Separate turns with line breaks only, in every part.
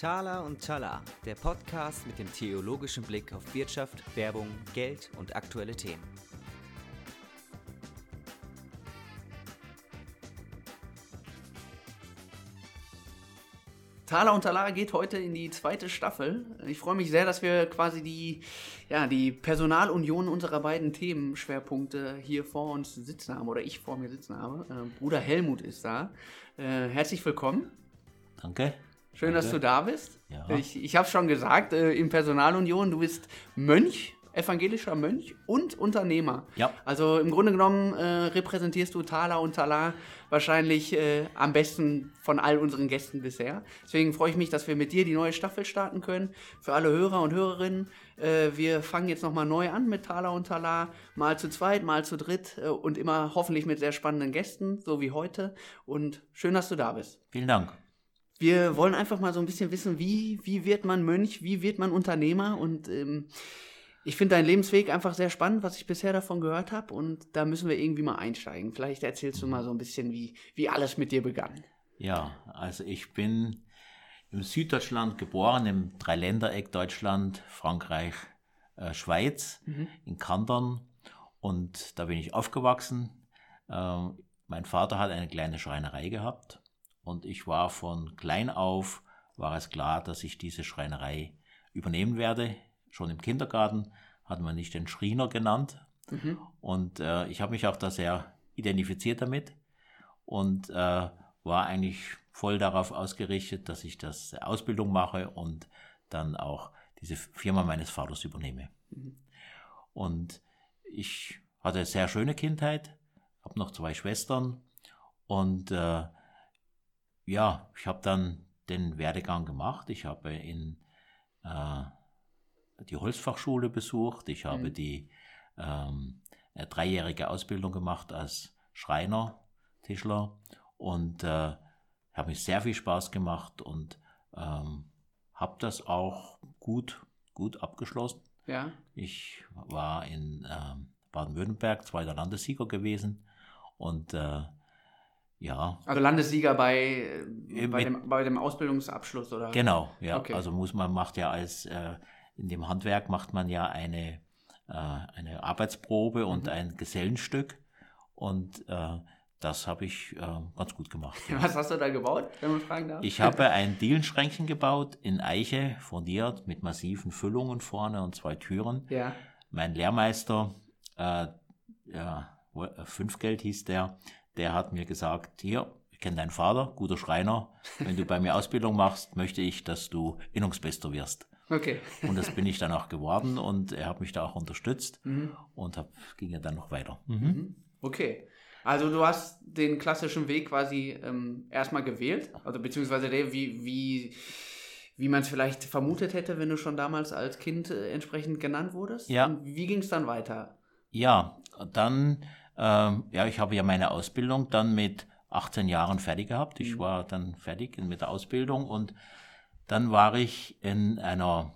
Thala und Tala, der Podcast mit dem theologischen Blick auf Wirtschaft, Werbung, Geld und aktuelle Themen.
Thaler und Talar geht heute in die zweite Staffel. Ich freue mich sehr, dass wir quasi die, ja, die Personalunion unserer beiden Themenschwerpunkte hier vor uns sitzen haben oder ich vor mir sitzen habe. Äh, Bruder Helmut ist da. Äh, herzlich willkommen.
Danke.
Schön,
Danke.
dass du da bist.
Ja.
Ich, ich habe schon gesagt, äh, in Personalunion, du bist Mönch, evangelischer Mönch und Unternehmer.
Ja.
Also im Grunde genommen äh, repräsentierst du Thaler und Talar wahrscheinlich äh, am besten von all unseren Gästen bisher. Deswegen freue ich mich, dass wir mit dir die neue Staffel starten können. Für alle Hörer und Hörerinnen, äh, wir fangen jetzt nochmal neu an mit Thaler und Talar. Mal zu zweit, mal zu dritt äh, und immer hoffentlich mit sehr spannenden Gästen, so wie heute. Und schön, dass du da bist.
Vielen Dank.
Wir wollen einfach mal so ein bisschen wissen, wie, wie wird man Mönch, wie wird man Unternehmer und ähm, ich finde deinen Lebensweg einfach sehr spannend, was ich bisher davon gehört habe und da müssen wir irgendwie mal einsteigen. Vielleicht erzählst du mal so ein bisschen, wie, wie alles mit dir begann.
Ja, also ich bin im Süddeutschland geboren, im Dreiländereck Deutschland, Frankreich, äh, Schweiz, in Kandern. Und da bin ich aufgewachsen. Ähm, mein Vater hat eine kleine Schreinerei gehabt. Und ich war von klein auf, war es klar, dass ich diese Schreinerei übernehmen werde. Schon im Kindergarten hat man nicht den Schriener genannt. Und äh, ich habe mich auch da sehr identifiziert damit und äh, war eigentlich voll darauf ausgerichtet, dass ich das äh, Ausbildung mache und dann auch diese Firma meines Vaters übernehme. Und ich hatte eine sehr schöne Kindheit, habe noch zwei Schwestern und äh, ja, ich habe dann den Werdegang gemacht. Ich habe in äh, die Holzfachschule besucht, ich habe die ähm, dreijährige Ausbildung gemacht als Schreiner, Tischler. Und äh, habe mir sehr viel Spaß gemacht und ähm, habe das auch gut, gut abgeschlossen.
Ja,
Ich war in ähm, Baden-Württemberg zweiter Landessieger gewesen. Und äh, ja,
also Landessieger bei, äh, bei,
mit-
dem, bei dem Ausbildungsabschluss oder?
Genau, ja.
Okay.
Also muss man macht ja als äh, in dem Handwerk macht man ja eine äh, eine Arbeitsprobe und
Mhm.
ein Gesellenstück und äh, das habe ich äh, ganz gut gemacht. ja.
Was hast du da gebaut, wenn man fragen darf?
Ich habe ein Dielenschränkchen gebaut in Eiche fundiert mit massiven Füllungen vorne und zwei Türen.
Ja,
Mein Lehrmeister, äh, ja, Fünfgeld hieß der, der hat mir gesagt, hier, ich kenne deinen Vater, guter Schreiner, wenn du bei mir Ausbildung machst, möchte ich, dass du Innungsbester wirst.
okay.
Und das bin ich dann auch geworden und er hat mich da auch unterstützt
Mhm.
und hab, ging ja dann noch weiter.
Mhm. Okay. Also du hast den klassischen Weg quasi ähm, erstmal gewählt, also beziehungsweise der, wie, wie, wie man es vielleicht vermutet hätte, wenn du schon damals als Kind äh, entsprechend genannt wurdest.
Ja.
Und wie ging es dann weiter?
Ja, dann, ähm, ja, ich habe ja meine Ausbildung dann mit 18 Jahren fertig gehabt. Ich war dann fertig mit der Ausbildung und dann war ich in einer,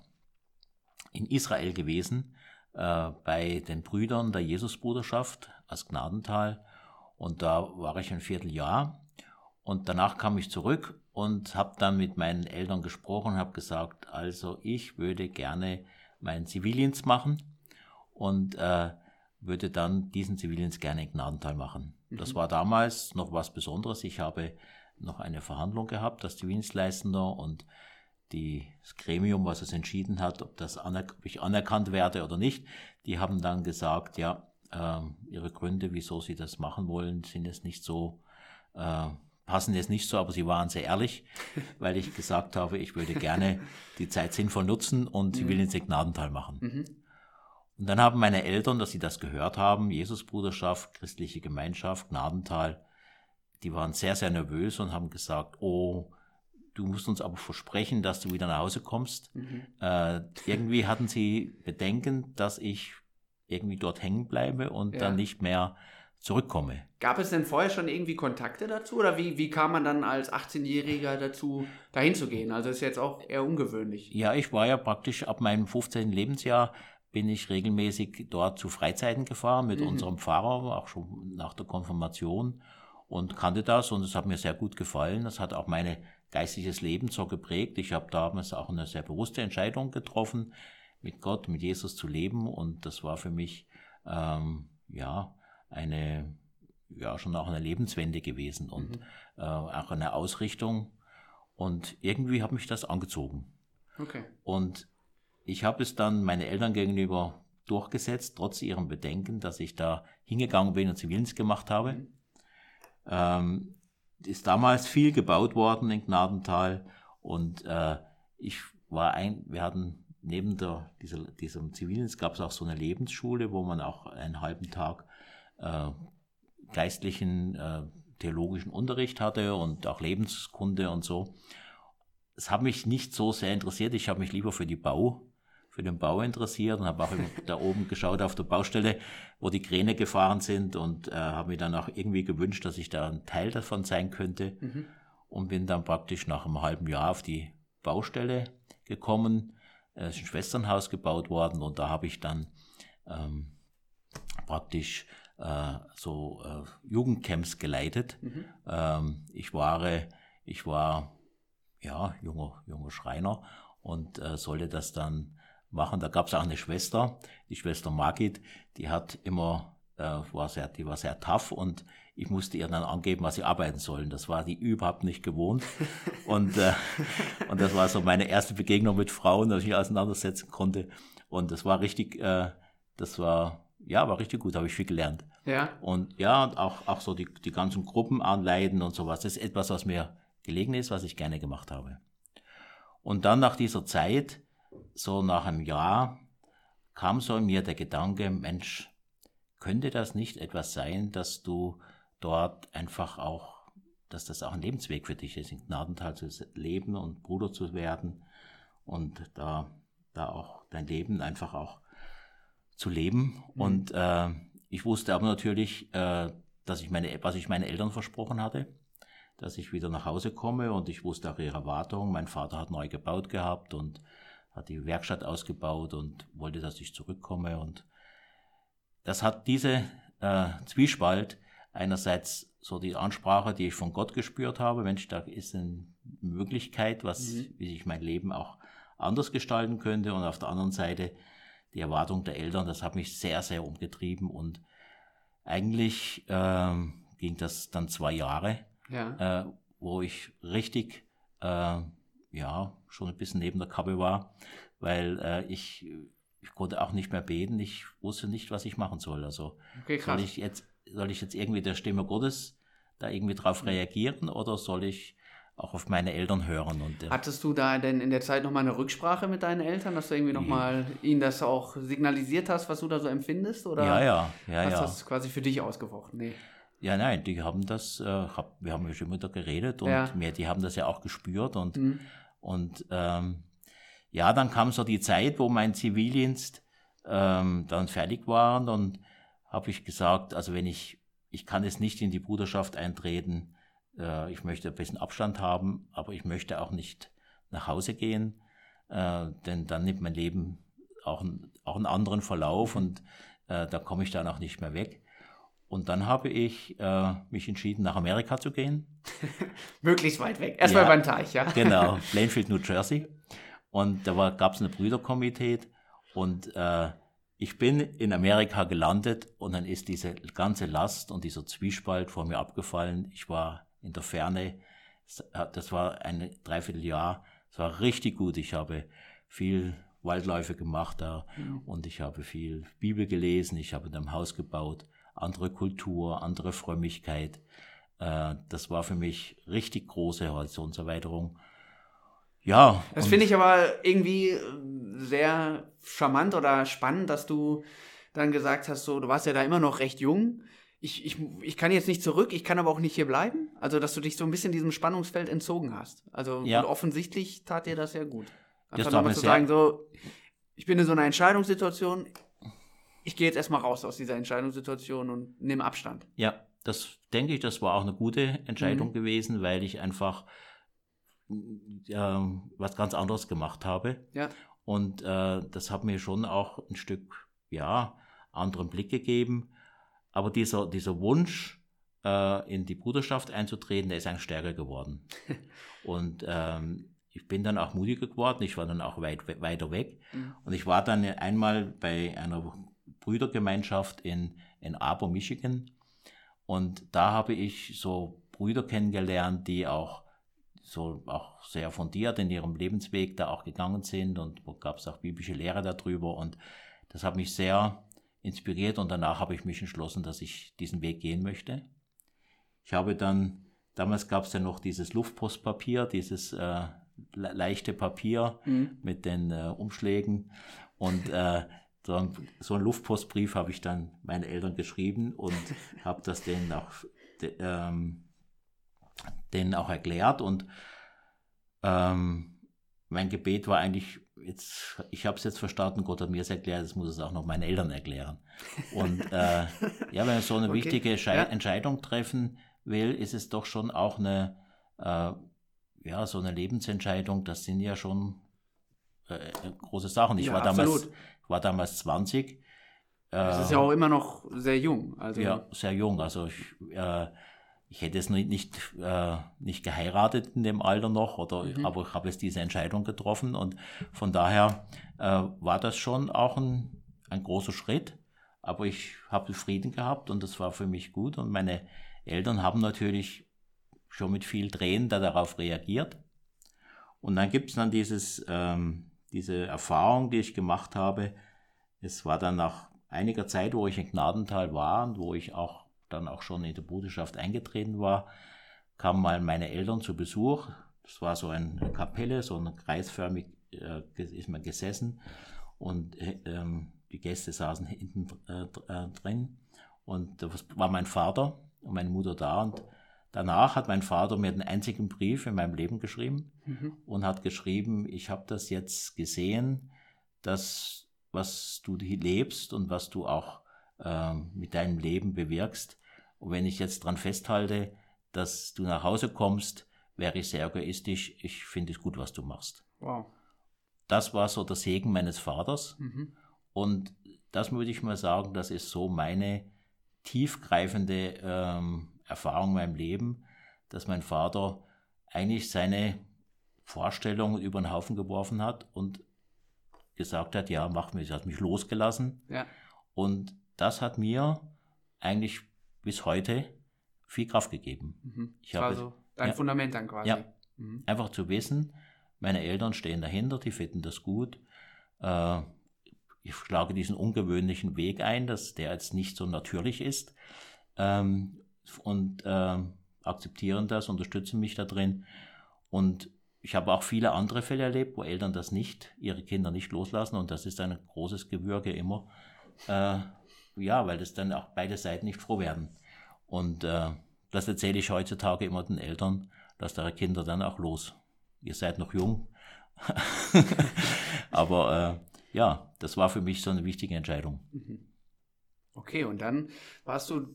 in Israel gewesen, äh, bei den Brüdern der Jesusbruderschaft aus Gnadental. Und da war ich ein Vierteljahr. Und danach kam ich zurück und habe dann mit meinen Eltern gesprochen und habe gesagt, also ich würde gerne meinen Zivildienst machen. Und äh, würde dann diesen Zivildienst gerne in Gnadental machen. Das war damals noch was Besonderes. Ich habe noch eine Verhandlung gehabt als Zivildienstleistender und die, das Gremium, was es entschieden hat, ob, das aner ob ich anerkannt werde oder nicht, die haben dann gesagt, ja, ähm, ihre Gründe, wieso sie das machen wollen, sind jetzt nicht so, äh, passen jetzt nicht so, aber sie waren sehr ehrlich, weil ich gesagt habe, ich würde gerne die Zeit sinnvoll nutzen und Zivildienst in Gnadental machen.
Mhm.
Und dann haben meine Eltern, dass sie das gehört haben, Jesusbruderschaft, christliche Gemeinschaft, Gnadental, die waren sehr, sehr nervös und haben gesagt, oh, du musst uns aber versprechen, dass du wieder nach Hause kommst.
Mhm.
Äh, irgendwie hatten sie Bedenken, dass ich irgendwie dort hängen bleibe und
Ja.
dann nicht mehr zurückkomme.
Gab es denn vorher schon irgendwie Kontakte dazu oder wie, wie kam man dann als 18-Jähriger dazu, dahin zu gehen? Also ist jetzt auch eher ungewöhnlich.
Ja, ich war ja praktisch ab meinem 15. Lebensjahr bin ich regelmäßig dort zu Freizeiten gefahren mit
Mhm.
unserem Pfarrer, auch schon nach der Konfirmation. und kannte das und es hat mir sehr gut gefallen. Das hat auch mein geistliches Leben so geprägt. Ich habe damals auch eine sehr bewusste Entscheidung getroffen, mit Gott, mit Jesus zu leben und das war für mich ähm, ja eine ja schon auch eine Lebenswende gewesen und mhm. äh, auch eine Ausrichtung und irgendwie hat mich das angezogen.
Okay.
Und ich habe es dann meinen Eltern gegenüber durchgesetzt, trotz ihrem Bedenken, dass ich da hingegangen bin und Zivildienst gemacht habe. Mhm. Ähm, ist damals viel gebaut worden in Gnadental und äh, ich war ein, wir hatten neben der, dieser, diesem Zivildienst gab es auch so eine Lebensschule, wo man auch einen halben Tag äh, geistlichen, äh, theologischen Unterricht hatte und auch Lebenskunde und so. Es hat mich nicht so sehr interessiert. Ich habe mich lieber für die Bau, für den Bau interessiert und habe auch da oben geschaut auf der Baustelle, wo die Kräne gefahren sind und äh, habe mir dann auch irgendwie gewünscht, dass ich da ein Teil davon sein könnte mhm. und bin dann praktisch nach einem halben Jahr auf die Baustelle gekommen. Es ist ein Schwesternhaus gebaut worden und da habe ich dann ähm, praktisch äh, so äh, Jugendcamps geleitet. Mhm. Ähm, ich war, ich war ja junger, junger Schreiner und äh, sollte das dann machen. Da gab es auch eine Schwester, die Schwester Margit, die hat immer, äh, war sehr, die war sehr tough und ich musste ihr dann angeben, was sie arbeiten sollen. Das war die überhaupt nicht gewohnt. und, äh, und das war so meine erste Begegnung mit Frauen, dass ich mich auseinandersetzen konnte. Und das war richtig, äh, das war, ja, war richtig gut, habe ich viel gelernt.
Ja.
Und ja, auch, auch so die, die ganzen Gruppen anleiten und sowas. Das ist etwas, was mir gelegen ist, was ich gerne gemacht habe. Und dann nach dieser Zeit, so nach einem Jahr, kam so in mir der Gedanke, Mensch, könnte das nicht etwas sein, dass du dort einfach auch, dass das auch ein Lebensweg für dich ist, in Gnadental zu leben und Bruder zu werden und da, da auch dein Leben einfach auch zu leben. Mhm. Und äh, ich wusste aber natürlich, äh, dass ich meine, was ich meinen Eltern versprochen hatte, dass ich wieder nach Hause komme und ich wusste auch ihre Erwartungen. Mein Vater hat neu gebaut gehabt und hat die Werkstatt ausgebaut und wollte, dass ich zurückkomme und das hat diese äh, Zwiespalt einerseits so die Ansprache, die ich von Gott gespürt habe, Mensch, da ist eine Möglichkeit, was, mhm. wie ich mein Leben auch anders gestalten könnte und auf der anderen Seite die Erwartung der Eltern, das hat mich sehr, sehr umgetrieben und eigentlich ähm, ging das dann zwei Jahre, ja. äh, wo ich richtig, äh, ja, schon ein bisschen neben der Kappe war, weil äh, ich, ich konnte auch nicht mehr beten, ich wusste nicht, was ich machen soll. Also okay, soll ich jetzt, soll ich jetzt irgendwie der Stimme Gottes da irgendwie drauf mhm. reagieren oder soll ich auch auf meine Eltern hören. Und,
äh, Hattest du da denn in der Zeit nochmal eine Rücksprache mit deinen Eltern, dass du irgendwie nochmal ihnen das auch signalisiert hast, was du da so empfindest? Oder
ja, ja, ja.
Hast
du
das quasi für dich ausgefochten? Nee.
Ja, nein, die haben das, äh, hab, wir haben ja schon mit geredet und ja. mehr, die haben das ja auch gespürt und, mhm. Und ähm, ja, dann kam so die Zeit, wo mein Zivildienst ähm, dann fertig war und habe ich gesagt, also wenn ich, ich kann jetzt nicht in die Bruderschaft eintreten, äh, ich möchte ein bisschen Abstand haben, aber ich möchte auch nicht nach Hause gehen, äh, denn dann nimmt mein Leben auch, ein, auch einen anderen Verlauf und äh, da komme ich dann auch nicht mehr weg. Und dann habe ich äh, mich entschieden, nach Amerika zu gehen.
Möglichst weit weg. Erstmal ja, beim Teich, ja.
genau, Plainfield, New Jersey. Und da gab es eine Brüderkomitee und äh, ich bin in Amerika gelandet und dann ist diese ganze Last und dieser Zwiespalt vor mir abgefallen. Ich war in der Ferne. Das war ein Dreivierteljahr. Es war richtig gut. Ich habe viel Waldläufe gemacht da mhm. und ich habe viel Bibel gelesen. Ich habe in einem Haus gebaut. Andere Kultur, andere Frömmigkeit. Äh, das war für mich richtig große Horizonserweiterung. Ja.
Das finde ich aber irgendwie sehr charmant oder spannend, dass du dann gesagt hast, so, du warst ja da immer noch recht jung ich, ich, ich kann jetzt nicht zurück, ich kann aber auch nicht hier bleiben. Also, dass du dich so ein bisschen diesem Spannungsfeld entzogen hast. Also, ja. offensichtlich tat dir das ja gut. Einfach nochmal zu sagen, so, ich bin in so einer Entscheidungssituation, ich gehe jetzt erstmal raus aus dieser Entscheidungssituation und nehme Abstand.
Ja, das denke ich, das war auch eine gute Entscheidung mhm. gewesen, weil ich einfach äh, was ganz anderes gemacht habe.
Ja.
Und äh, das hat mir schon auch ein Stück, ja, anderen Blick gegeben. Aber dieser, dieser Wunsch, äh, in die Bruderschaft einzutreten, der ist eigentlich stärker geworden. und ähm, ich bin dann auch mutiger geworden, ich war dann auch weit, weiter weg. Mhm. Und ich war dann einmal bei einer Brüdergemeinschaft in, in Aber, Michigan. Und da habe ich so Brüder kennengelernt, die auch so auch sehr fundiert in ihrem Lebensweg da auch gegangen sind und gab es auch biblische Lehre darüber und das hat mich sehr inspiriert und danach habe ich mich entschlossen, dass ich diesen Weg gehen möchte. Ich habe dann, damals gab es ja noch dieses Luftpostpapier, dieses äh, leichte Papier mhm. mit den äh, Umschlägen und äh, so, ein, so einen Luftpostbrief habe ich dann meinen Eltern geschrieben und habe das denen auch, de, ähm, denen auch erklärt und ähm, mein Gebet war eigentlich, jetzt, ich habe es jetzt verstanden, Gott hat mir es erklärt, jetzt muss es auch noch meinen Eltern erklären. Und äh, ja, wenn man so eine okay. wichtige ja. Entscheidung treffen will, ist es doch schon auch eine, äh, ja, so eine Lebensentscheidung, das sind ja schon äh, große Sachen. Ich, ja, war damals, ich war damals 20.
Das ist ja auch immer noch sehr jung.
Also. Ja, sehr jung. Also ich, äh, ich hätte es nicht, nicht, äh, nicht geheiratet in dem Alter noch, oder, mhm. aber ich habe jetzt diese Entscheidung getroffen und von daher äh, war das schon auch ein, ein großer Schritt. Aber ich habe Frieden gehabt und das war für mich gut und meine Eltern haben natürlich schon mit viel Tränen da darauf reagiert. Und dann gibt es dann dieses, ähm, diese Erfahrung, die ich gemacht habe. Es war dann nach einiger Zeit, wo ich in Gnadental war und wo ich auch dann auch schon in der Bruderschaft eingetreten war, kamen mal meine Eltern zu Besuch. Das war so eine Kapelle, so ein kreisförmig äh, ist man gesessen und äh, ähm, die Gäste saßen hinten äh, äh drin und das war mein Vater und meine Mutter da und danach hat mein Vater mir den einzigen Brief in meinem Leben geschrieben mhm. und hat geschrieben, ich habe das jetzt gesehen, dass was du lebst und was du auch äh, mit deinem Leben bewirkst, und wenn ich jetzt dran festhalte, dass du nach Hause kommst, wäre ich sehr egoistisch. Ich finde es gut, was du machst. Wow. Das war so der Segen meines Vaters. Mhm. Und das würde ich mal sagen, das ist so meine tiefgreifende ähm, Erfahrung in meinem Leben, dass mein Vater eigentlich seine Vorstellungen über den Haufen geworfen hat und gesagt hat, ja, mach mich, hat mich losgelassen. Ja. Und das hat mir eigentlich bis heute viel Kraft gegeben.
Mhm. Ich habe also dein ja, Fundament dann quasi.
Ja, mhm. einfach zu wissen, meine Eltern stehen dahinter, die finden das gut. Äh, ich schlage diesen ungewöhnlichen Weg ein, dass der jetzt nicht so natürlich ist ähm, und äh, akzeptieren das, unterstützen mich da drin. Und ich habe auch viele andere Fälle erlebt, wo Eltern das nicht, ihre Kinder nicht loslassen und das ist ein großes Gewürge immer. Äh, ja, weil das dann auch beide Seiten nicht froh werden. Und äh, das erzähle ich heutzutage immer den Eltern, dass ihre Kinder dann auch los. Ihr seid noch jung. Aber äh, ja, das war für mich so eine wichtige Entscheidung. Mhm.
Okay, und dann warst du,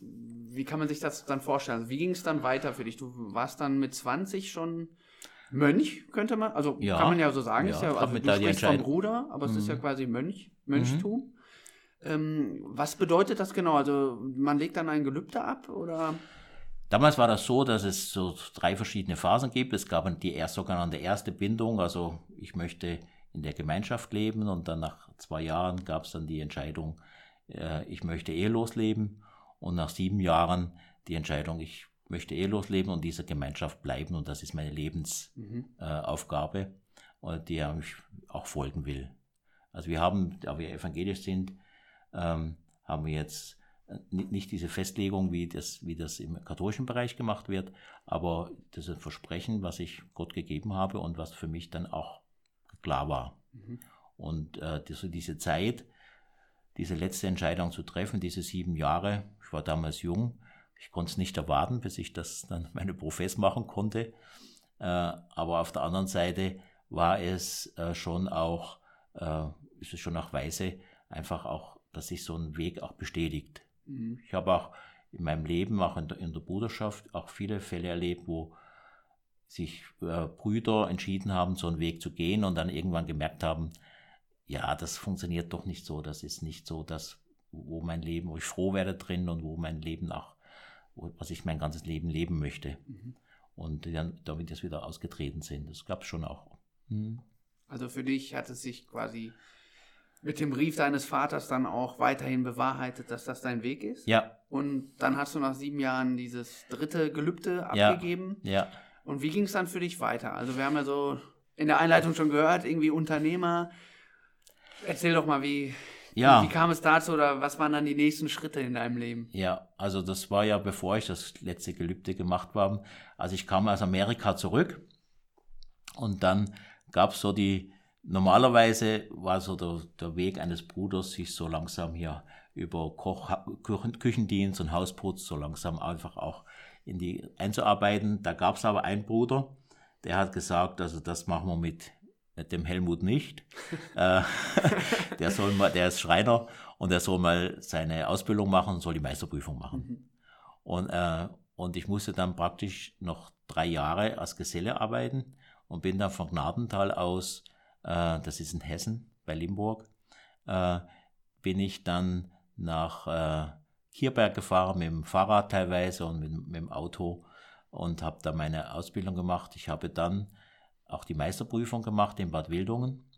wie kann man sich das dann vorstellen? Wie ging es dann weiter für dich? Du warst dann mit 20 schon Mönch, könnte man, also ja, kann man ja so sagen. Ja, ist ja, also du sprichst vom Bruder, aber mhm. es ist ja mhm. quasi Mönch, Mönchtum. Mhm. Ähm, was bedeutet das genau? Also man legt dann ein Gelübde ab oder?
Damals war das so, dass es so drei verschiedene Phasen gibt. Es gab die erst, sogenannte erste Bindung, also ich möchte in der Gemeinschaft leben und dann nach zwei Jahren gab es dann die Entscheidung, äh, ich möchte ehelos leben und nach sieben Jahren die Entscheidung, ich möchte ehelos leben und dieser Gemeinschaft bleiben und das ist meine Lebensaufgabe, mhm. äh, die ich auch folgen will. Also wir haben, da wir evangelisch sind, ähm, haben wir jetzt äh, nicht diese Festlegung, wie das, wie das im katholischen Bereich gemacht wird, aber das ist ein Versprechen, was ich Gott gegeben habe und was für mich dann auch klar war. Mhm. Und äh, diese, diese Zeit, diese letzte Entscheidung zu treffen, diese sieben Jahre, ich war damals jung, ich konnte es nicht erwarten, bis ich das dann meine Profess machen konnte. Äh, aber auf der anderen Seite war es äh, schon auch, äh, ist es schon auch weise, einfach auch dass sich so ein Weg auch bestätigt. Mhm. Ich habe auch in meinem Leben, auch in der, in der Bruderschaft, auch viele Fälle erlebt, wo sich Brüder entschieden haben, so einen Weg zu gehen und dann irgendwann gemerkt haben, ja, das funktioniert doch nicht so, das ist nicht so das, wo mein Leben, wo ich froh werde drin und wo mein Leben auch, was ich mein ganzes Leben leben möchte. Mhm. Und dann damit jetzt wieder ausgetreten sind. Das gab es schon auch. Mhm.
Also für dich hat es sich quasi mit dem Brief deines Vaters dann auch weiterhin bewahrheitet, dass das dein Weg ist.
Ja.
Und dann hast du nach sieben Jahren dieses dritte Gelübde abgegeben.
Ja. ja.
Und wie ging es dann für dich weiter? Also wir haben ja so in der Einleitung schon gehört, irgendwie Unternehmer. Erzähl doch mal, wie, ja. wie kam es dazu oder was waren dann die nächsten Schritte in deinem Leben?
Ja, also das war ja, bevor ich das letzte Gelübde gemacht habe. Also ich kam aus Amerika zurück und dann gab es so die, normalerweise war so der, der Weg eines Bruders, sich so langsam hier über Koch, Küchen, Küchendienst und Hausputz so langsam einfach auch in die einzuarbeiten. Da gab es aber einen Bruder, der hat gesagt, also das machen wir mit dem Helmut nicht. Äh, der soll mal, der ist Schreiner und der soll mal seine Ausbildung machen und soll die Meisterprüfung machen. Mhm. Und, äh, und ich musste dann praktisch noch drei Jahre als Geselle arbeiten und bin dann von Gnadental aus, äh, das ist in Hessen bei Limburg, äh, bin ich dann nach äh, Kierberg gefahren mit dem Fahrrad teilweise und mit, mit dem Auto und habe da meine Ausbildung gemacht. Ich habe dann auch die Meisterprüfung gemacht in Bad Wildungen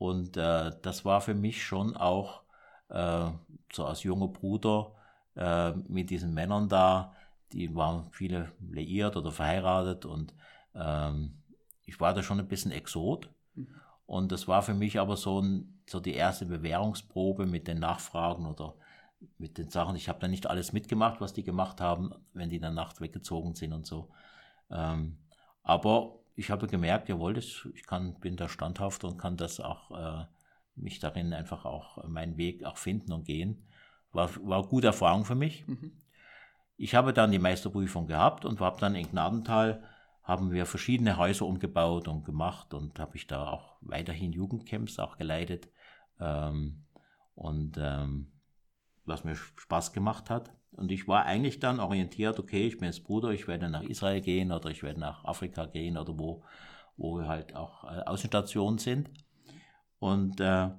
und äh, das war für mich schon auch äh, so als junger Bruder äh, mit diesen Männern da, die waren viele liiert oder verheiratet und ähm, ich war da schon ein bisschen Exot. Mhm. Und das war für mich aber so, ein, so die erste Bewährungsprobe mit den Nachfragen oder mit den Sachen. Ich habe da nicht alles mitgemacht, was die gemacht haben, wenn die in der Nacht weggezogen sind und so. Ähm, aber ich habe gemerkt, jawohl, das, ich kann, bin da standhaft und kann das auch, äh, mich darin einfach auch meinen Weg auch finden und gehen. War, war eine gute Erfahrung für mich. Mhm. Ich habe dann die Meisterprüfung gehabt und habe dann in Gnadental haben wir verschiedene Häuser umgebaut und gemacht und habe ich da auch weiterhin Jugendcamps auch geleitet ähm, und ähm, was mir Spaß gemacht hat. Und ich war eigentlich dann orientiert, okay, ich bin jetzt Bruder, ich werde nach Israel gehen oder ich werde nach Afrika gehen oder wo, wo halt auch äh, Außenstationen sind. Und, äh,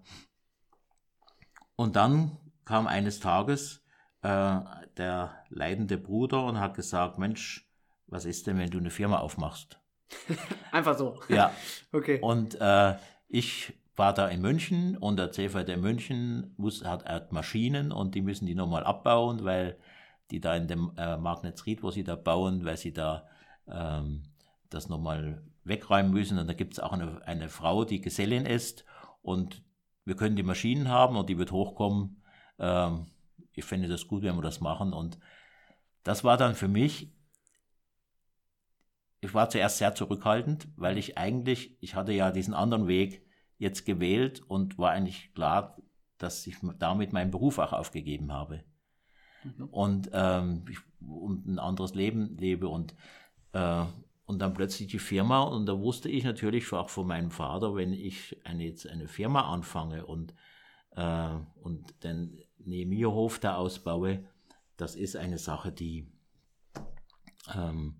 und dann kam eines Tages äh, der leidende Bruder und hat gesagt, Mensch, was ist denn, wenn du eine Firma aufmachst?
Einfach so.
Ja. Okay. Und äh, ich war da in München und der CVD München muss, hat, hat Maschinen und die müssen die nochmal abbauen, weil die da in dem äh, Magnetsried, wo sie da bauen, weil sie da ähm, das nochmal wegräumen müssen. Und da gibt es auch eine, eine Frau, die Gesellin ist und wir können die Maschinen haben und die wird hochkommen. Ähm, ich finde das gut, wenn wir das machen. Und das war dann für mich ich war zuerst sehr zurückhaltend, weil ich eigentlich, ich hatte ja diesen anderen Weg jetzt gewählt und war eigentlich klar, dass ich damit meinen Beruf auch aufgegeben habe. Mhm. Und, ähm, ich, und ein anderes Leben lebe und, äh, und dann plötzlich die Firma und da wusste ich natürlich auch von meinem Vater, wenn ich eine, jetzt eine Firma anfange und, äh, und den Nehmierhof da ausbaue, das ist eine Sache, die ähm,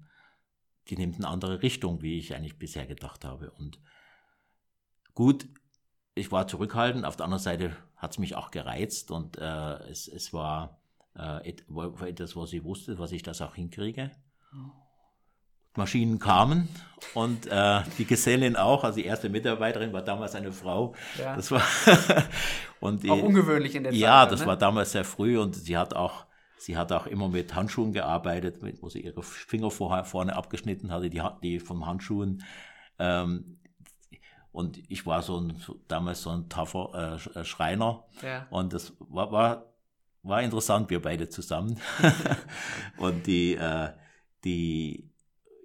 die nimmt eine andere Richtung, wie ich eigentlich bisher gedacht habe. Und gut, ich war zurückhaltend, auf der anderen Seite hat es mich auch gereizt und äh, es, es war äh, etwas, was ich wusste, was ich das auch hinkriege. Maschinen kamen und äh, die Gesellin auch, also die erste Mitarbeiterin war damals eine Frau. Ja. Das war
und auch ungewöhnlich in der
Zeit. Ja, das ne? war damals sehr früh und sie hat auch Sie hat auch immer mit Handschuhen gearbeitet, wo sie ihre Finger vorher, vorne abgeschnitten hatte, die, die vom Handschuhen. Ähm, und ich war so ein, damals so ein tougher äh, äh, Schreiner. Ja. Und das war, war, war interessant, wir beide zusammen. und die, äh, die,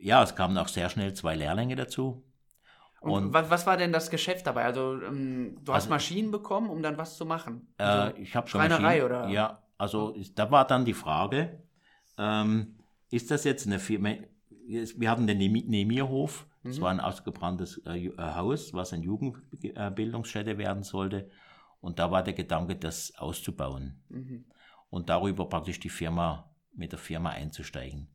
ja, es kamen auch sehr schnell zwei Lehrlinge dazu.
Und, und was, was, war denn das Geschäft dabei? Also, ähm, du hast also, Maschinen bekommen, um dann was zu machen?
Also, äh, ich habe schon Schreinerei Maschinen, oder? Ja, also da war dann die Frage, ähm, ist das jetzt eine Firma, wir hatten den Nemierhof, das mhm. war ein ausgebranntes äh, äh, Haus, was eine Jugendbildungsstätte werden sollte. Und da war der Gedanke, das auszubauen mhm. und darüber praktisch die Firma, mit der Firma einzusteigen.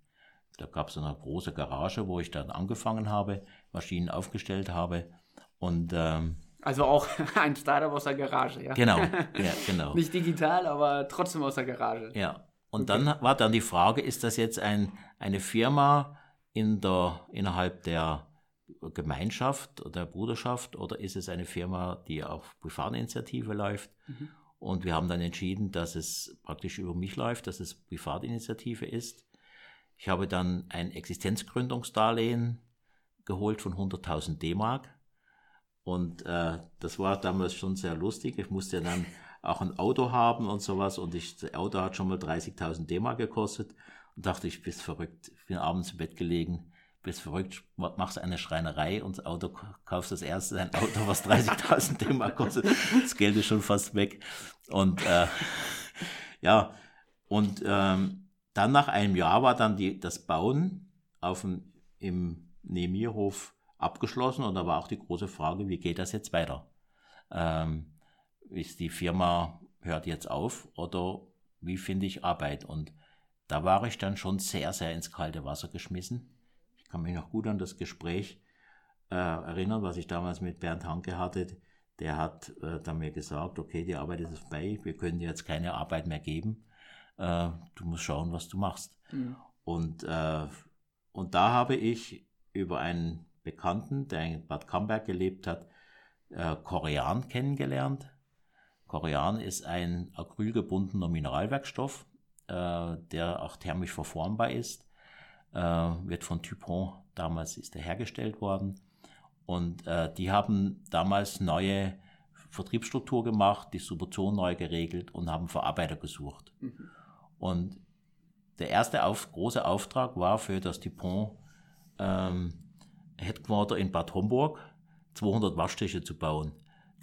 Da gab es eine große Garage, wo ich dann angefangen habe, Maschinen aufgestellt habe und ähm,
also auch ein Startup aus der Garage, ja.
Genau, ja, genau.
Nicht digital, aber trotzdem aus der Garage.
Ja. Und okay. dann war dann die Frage, ist das jetzt ein, eine Firma in der, innerhalb der Gemeinschaft oder Bruderschaft oder ist es eine Firma, die auf Privatinitiative läuft? Mhm. Und wir haben dann entschieden, dass es praktisch über mich läuft, dass es Privatinitiative ist. Ich habe dann ein Existenzgründungsdarlehen geholt von 100.000 D-Mark. Und äh, das war damals schon sehr lustig. Ich musste dann auch ein Auto haben und sowas. Und ich, das Auto hat schon mal 30.000 D-Mark gekostet. Und dachte, ich bin verrückt. Ich bin abends im Bett gelegen bist verrückt, machst eine Schreinerei und das Auto kaufst das erste ein Auto, was 30.000 D-Mark kostet. Das Geld ist schon fast weg. Und äh, ja, und ähm, dann nach einem Jahr war dann die, das Bauen auf dem, im Nemierhof abgeschlossen und da war auch die große Frage, wie geht das jetzt weiter? Ähm, ist die Firma hört jetzt auf oder wie finde ich Arbeit? Und da war ich dann schon sehr, sehr ins kalte Wasser geschmissen kann mich noch gut an das Gespräch äh, erinnern, was ich damals mit Bernd Hanke hatte. Der hat äh, dann mir gesagt, okay, die Arbeit ist vorbei, wir können dir jetzt keine Arbeit mehr geben. Äh, du musst schauen, was du machst. Mhm. Und, äh, und da habe ich über einen Bekannten, der in Bad Camberg gelebt hat, äh, Korean kennengelernt. Korean ist ein acrylgebundener Mineralwerkstoff, äh, der auch thermisch verformbar ist wird von Dupont, damals ist er hergestellt worden. Und äh, die haben damals neue Vertriebsstruktur gemacht, Distribution neu geregelt und haben Verarbeiter gesucht. Mhm. Und der erste auf, große Auftrag war für das Dupont ähm, Headquarter in Bad Homburg 200 Waschtische zu bauen.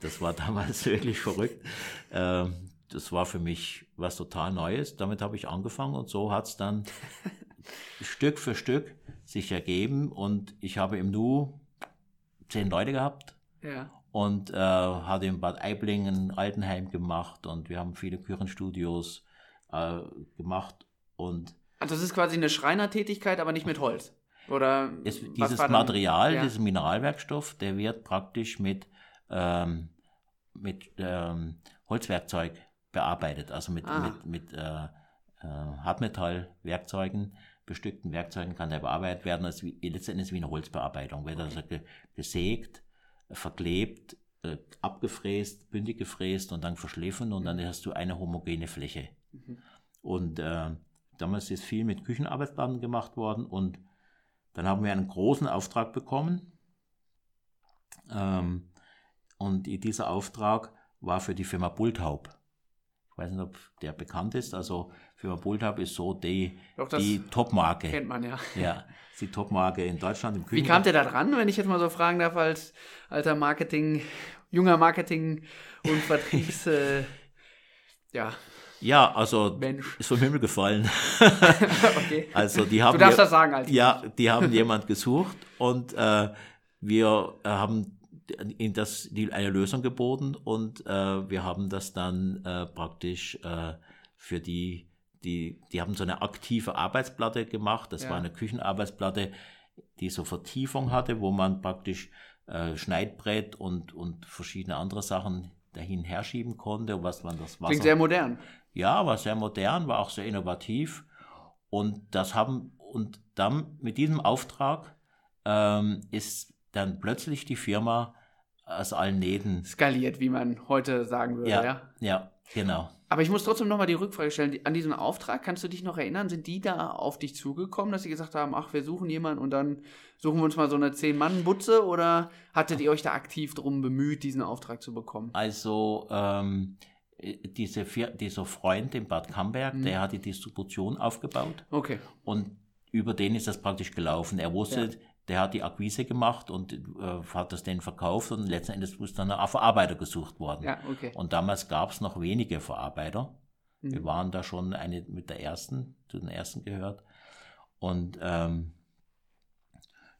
Das war damals wirklich verrückt. Ähm, das war für mich was total Neues. Damit habe ich angefangen und so hat es dann Stück für Stück sich ergeben und ich habe im Nu zehn Leute gehabt. Ja. Und äh, hatte in Bad Aiblingen Altenheim gemacht und wir haben viele Küchenstudios äh, gemacht und
also das ist quasi eine Schreinertätigkeit, aber nicht mit Holz. Oder
es, dieses Material, ja. dieser Mineralwerkstoff, der wird praktisch mit, ähm, mit ähm, Holzwerkzeug bearbeitet, also mit, ah. mit, mit äh, äh, Hartmetallwerkzeugen bestückten Werkzeugen kann der bearbeitet werden. Das ist wie, letztendlich wie eine Holzbearbeitung. Wird also gesägt, verklebt, äh, abgefräst, bündig gefräst und dann verschliffen und dann hast du eine homogene Fläche. Mhm. Und äh, damals ist viel mit Küchenarbeitsplatten gemacht worden und dann haben wir einen großen Auftrag bekommen. Ähm, und dieser Auftrag war für die Firma Bulthaub. Ich weiß nicht, ob der bekannt ist. Also Firma Bultab ist so die, Doch, die Top-Marke.
Kennt man ja.
Ja, die Top-Marke in Deutschland im
Küchen. Wie kam der da dran, wenn ich jetzt mal so fragen darf, als alter Marketing, junger Marketing- und Vertriebs, äh, ja.
Ja, also Mensch. ist vom Himmel gefallen. okay. Also die haben
du darfst das sagen, Alter.
Ja, die haben jemand gesucht und äh, wir haben in das die, eine Lösung geboten und äh, wir haben das dann äh, praktisch äh, für die die, die haben so eine aktive Arbeitsplatte gemacht. Das ja. war eine Küchenarbeitsplatte, die so Vertiefung hatte, wo man praktisch äh, Schneidbrett und, und verschiedene andere Sachen dahin herschieben konnte, was man das
Wasser. Klingt sehr modern.
Ja, war sehr modern, war auch sehr innovativ. Und das haben, und dann mit diesem Auftrag ähm, ist dann plötzlich die Firma aus allen Nähten
skaliert, wie man heute sagen würde.
Ja, ja, ja genau.
Aber ich muss trotzdem nochmal die Rückfrage stellen. An diesen Auftrag, kannst du dich noch erinnern? Sind die da auf dich zugekommen, dass sie gesagt haben, ach, wir suchen jemanden und dann suchen wir uns mal so eine Zehn-Mann-Butze? Oder hattet ihr euch da aktiv darum bemüht, diesen Auftrag zu bekommen?
Also, ähm, diese, dieser Freund in Bad Camberg, mhm. der hat die Distribution aufgebaut.
Okay.
Und über den ist das praktisch gelaufen. Er wusste, ja der hat die Akquise gemacht und äh, hat das denen verkauft und letzten Endes ist dann ein Verarbeiter gesucht worden.
Ja, okay.
Und damals gab es noch wenige Verarbeiter. Mhm. Wir waren da schon eine mit der ersten, zu den ersten gehört. Und ähm,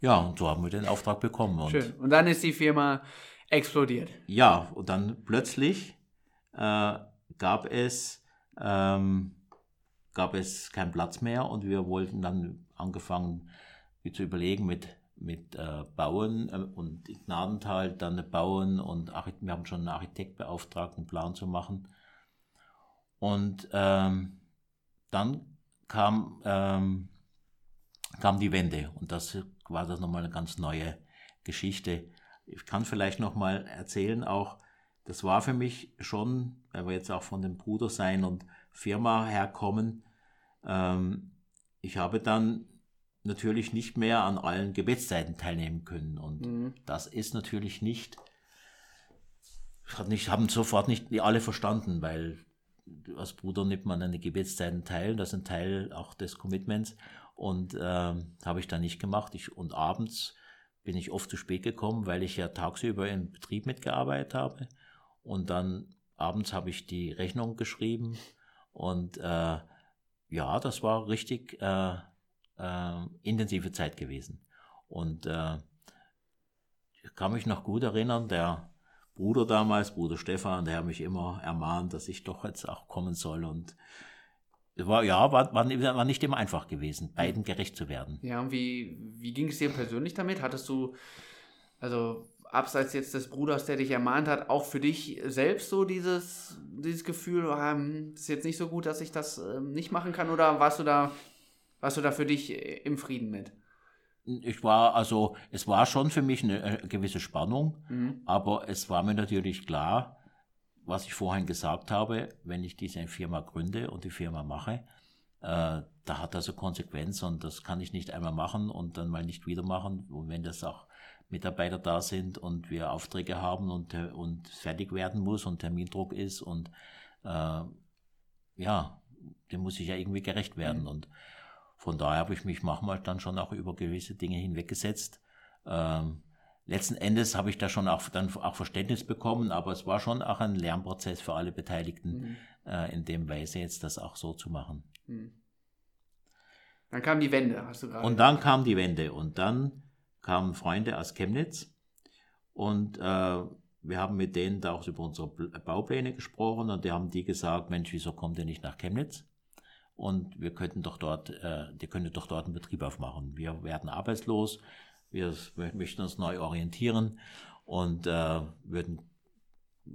ja, und so haben wir den Auftrag bekommen. Und,
Schön. Und dann ist die Firma explodiert.
Ja, und dann plötzlich äh, gab es ähm, gab es keinen Platz mehr und wir wollten dann angefangen zu überlegen mit mit äh, Bauen äh, und Gnadental dann Bauen und wir haben schon einen Architekt beauftragt, einen Plan zu machen. Und ähm, dann kam, ähm, kam die Wende und das war das nochmal eine ganz neue Geschichte. Ich kann vielleicht nochmal erzählen auch, das war für mich schon, weil wir jetzt auch von dem Bruder sein und Firma herkommen, ähm, ich habe dann natürlich nicht mehr an allen Gebetszeiten teilnehmen können. Und mhm. das ist natürlich nicht, hat nicht, haben sofort nicht alle verstanden, weil als Bruder nimmt man an den Gebetszeiten teil, das ist ein Teil auch des Commitments. Und äh, habe ich dann nicht gemacht. Ich, und abends bin ich oft zu spät gekommen, weil ich ja tagsüber im Betrieb mitgearbeitet habe. Und dann abends habe ich die Rechnung geschrieben. Und äh, ja, das war richtig äh, äh, intensive Zeit gewesen. Und äh, ich kann mich noch gut erinnern, der Bruder damals, Bruder Stefan, der hat mich immer ermahnt, dass ich doch jetzt auch kommen soll. Und war, ja, war, war, war nicht immer einfach gewesen, beiden gerecht zu werden.
Ja, und wie, wie ging es dir persönlich damit? Hattest du, also abseits jetzt des Bruders, der dich ermahnt hat, auch für dich selbst so dieses, dieses Gefühl, ähm, ist jetzt nicht so gut, dass ich das ähm, nicht machen kann? Oder warst du da, warst du da für dich im Frieden mit?
ich war, also es war schon für mich eine, äh, gewisse Spannung, mhm. aber es war mir natürlich klar, was ich vorhin gesagt habe, wenn ich diese Firma gründe und die Firma mache, äh, da hat also Konsequenz und das kann ich nicht einmal machen und dann mal nicht wieder machen. Und wenn das auch Mitarbeiter da sind und wir Aufträge haben und, und fertig werden muss und Termindruck ist und äh, ja, dem muss ich ja irgendwie gerecht werden. Mhm. Und von daher habe ich mich manchmal dann schon auch über gewisse Dinge hinweggesetzt. Ähm, letzten Endes habe ich da schon auch dann auch Verständnis bekommen, aber es war schon auch ein Lernprozess für alle Beteiligten, mhm. äh, in dem Weise jetzt das auch so zu machen. Mhm.
Dann kam die Wende, hast du
gerade. Und dann kam die Wende und dann kamen Freunde aus Chemnitz und äh, wir haben mit denen da auch über unsere Baupläne gesprochen und die haben die gesagt, Mensch, wieso kommt ihr nicht nach Chemnitz? Und wir könnten doch dort, äh, die könnte doch dort einen Betrieb aufmachen. Wir werden arbeitslos, wir möchten uns neu orientieren und äh, würden,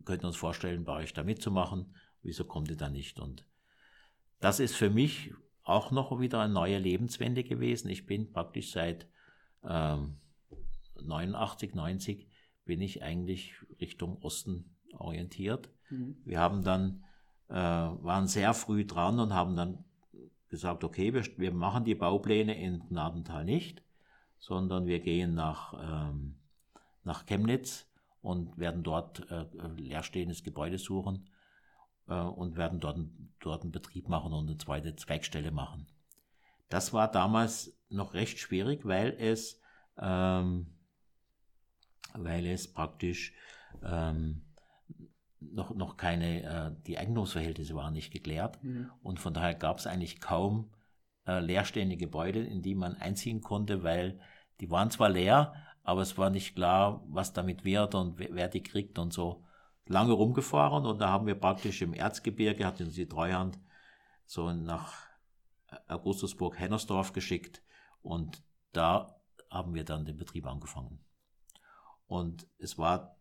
könnten uns vorstellen, bei euch da mitzumachen. Wieso kommt ihr da nicht? Und das ist für mich auch noch wieder eine neue Lebenswende gewesen. Ich bin praktisch seit ähm, 89, 90 bin ich eigentlich Richtung Osten orientiert. Mhm. Wir haben dann, äh, waren sehr früh dran und haben dann gesagt, okay, wir, wir machen die Baupläne in Gnadental nicht, sondern wir gehen nach, ähm, nach Chemnitz und werden dort äh, leerstehendes Gebäude suchen äh, und werden dort, dort einen Betrieb machen und eine zweite Zweigstelle machen. Das war damals noch recht schwierig, weil es, ähm, weil es praktisch ähm, noch, noch keine, äh, die Eigentumsverhältnisse waren nicht geklärt mhm. und von daher gab es eigentlich kaum äh, leerstehende Gebäude, in die man einziehen konnte, weil die waren zwar leer, aber es war nicht klar, was damit wird und wer, wer die kriegt und so. Lange rumgefahren und da haben wir praktisch im Erzgebirge, hat uns die Treuhand so nach Augustusburg-Hennersdorf geschickt und da haben wir dann den Betrieb angefangen. Und es war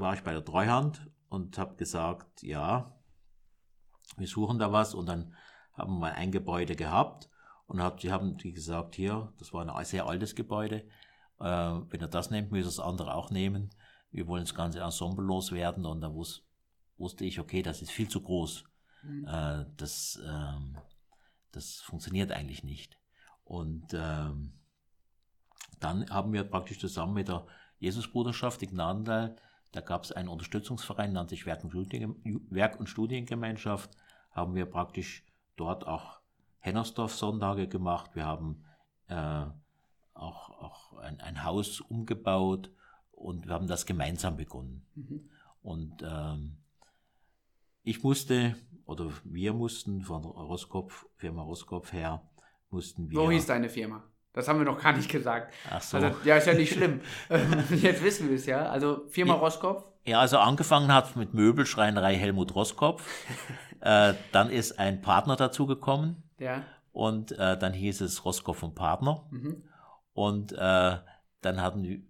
war ich bei der Treuhand und habe gesagt, ja, wir suchen da was und dann haben wir mal ein Gebäude gehabt und hab, die haben die gesagt, hier, das war ein sehr altes Gebäude, äh, wenn ihr das nehmt, müsst ihr das andere auch nehmen. Wir wollen das ganze Ensemble loswerden und da wus wusste ich, okay, das ist viel zu groß. Mhm. Äh, das, ähm, das funktioniert eigentlich nicht. Und ähm, dann haben wir praktisch zusammen mit der Jesusbruderschaft, die Gnadenteil, da gab es einen Unterstützungsverein, nannte sich Werk und, Studien, Werk und Studiengemeinschaft. Haben wir praktisch dort auch Hennersdorf-Sonntage gemacht. Wir haben äh, auch, auch ein, ein, Haus umgebaut und wir haben das gemeinsam begonnen. Mhm. Und ähm, ich musste, oder wir mussten von Roskopf, Firma Roskopf her, mussten wir.
Wo hieß deine Firma? Das haben wir noch gar nicht gesagt.
Ach so.
Also, ja, ist ja nicht schlimm. Jetzt wissen wir es ja. Also Firma ja, Roskopf.
Ja, also angefangen hat mit Möbelschreinerei Helmut Roskopf. äh, dann ist ein Partner dazugekommen.
Ja.
Und äh, dann hieß es Roskopf und Partner. Mhm. Und äh, dann hatten wir,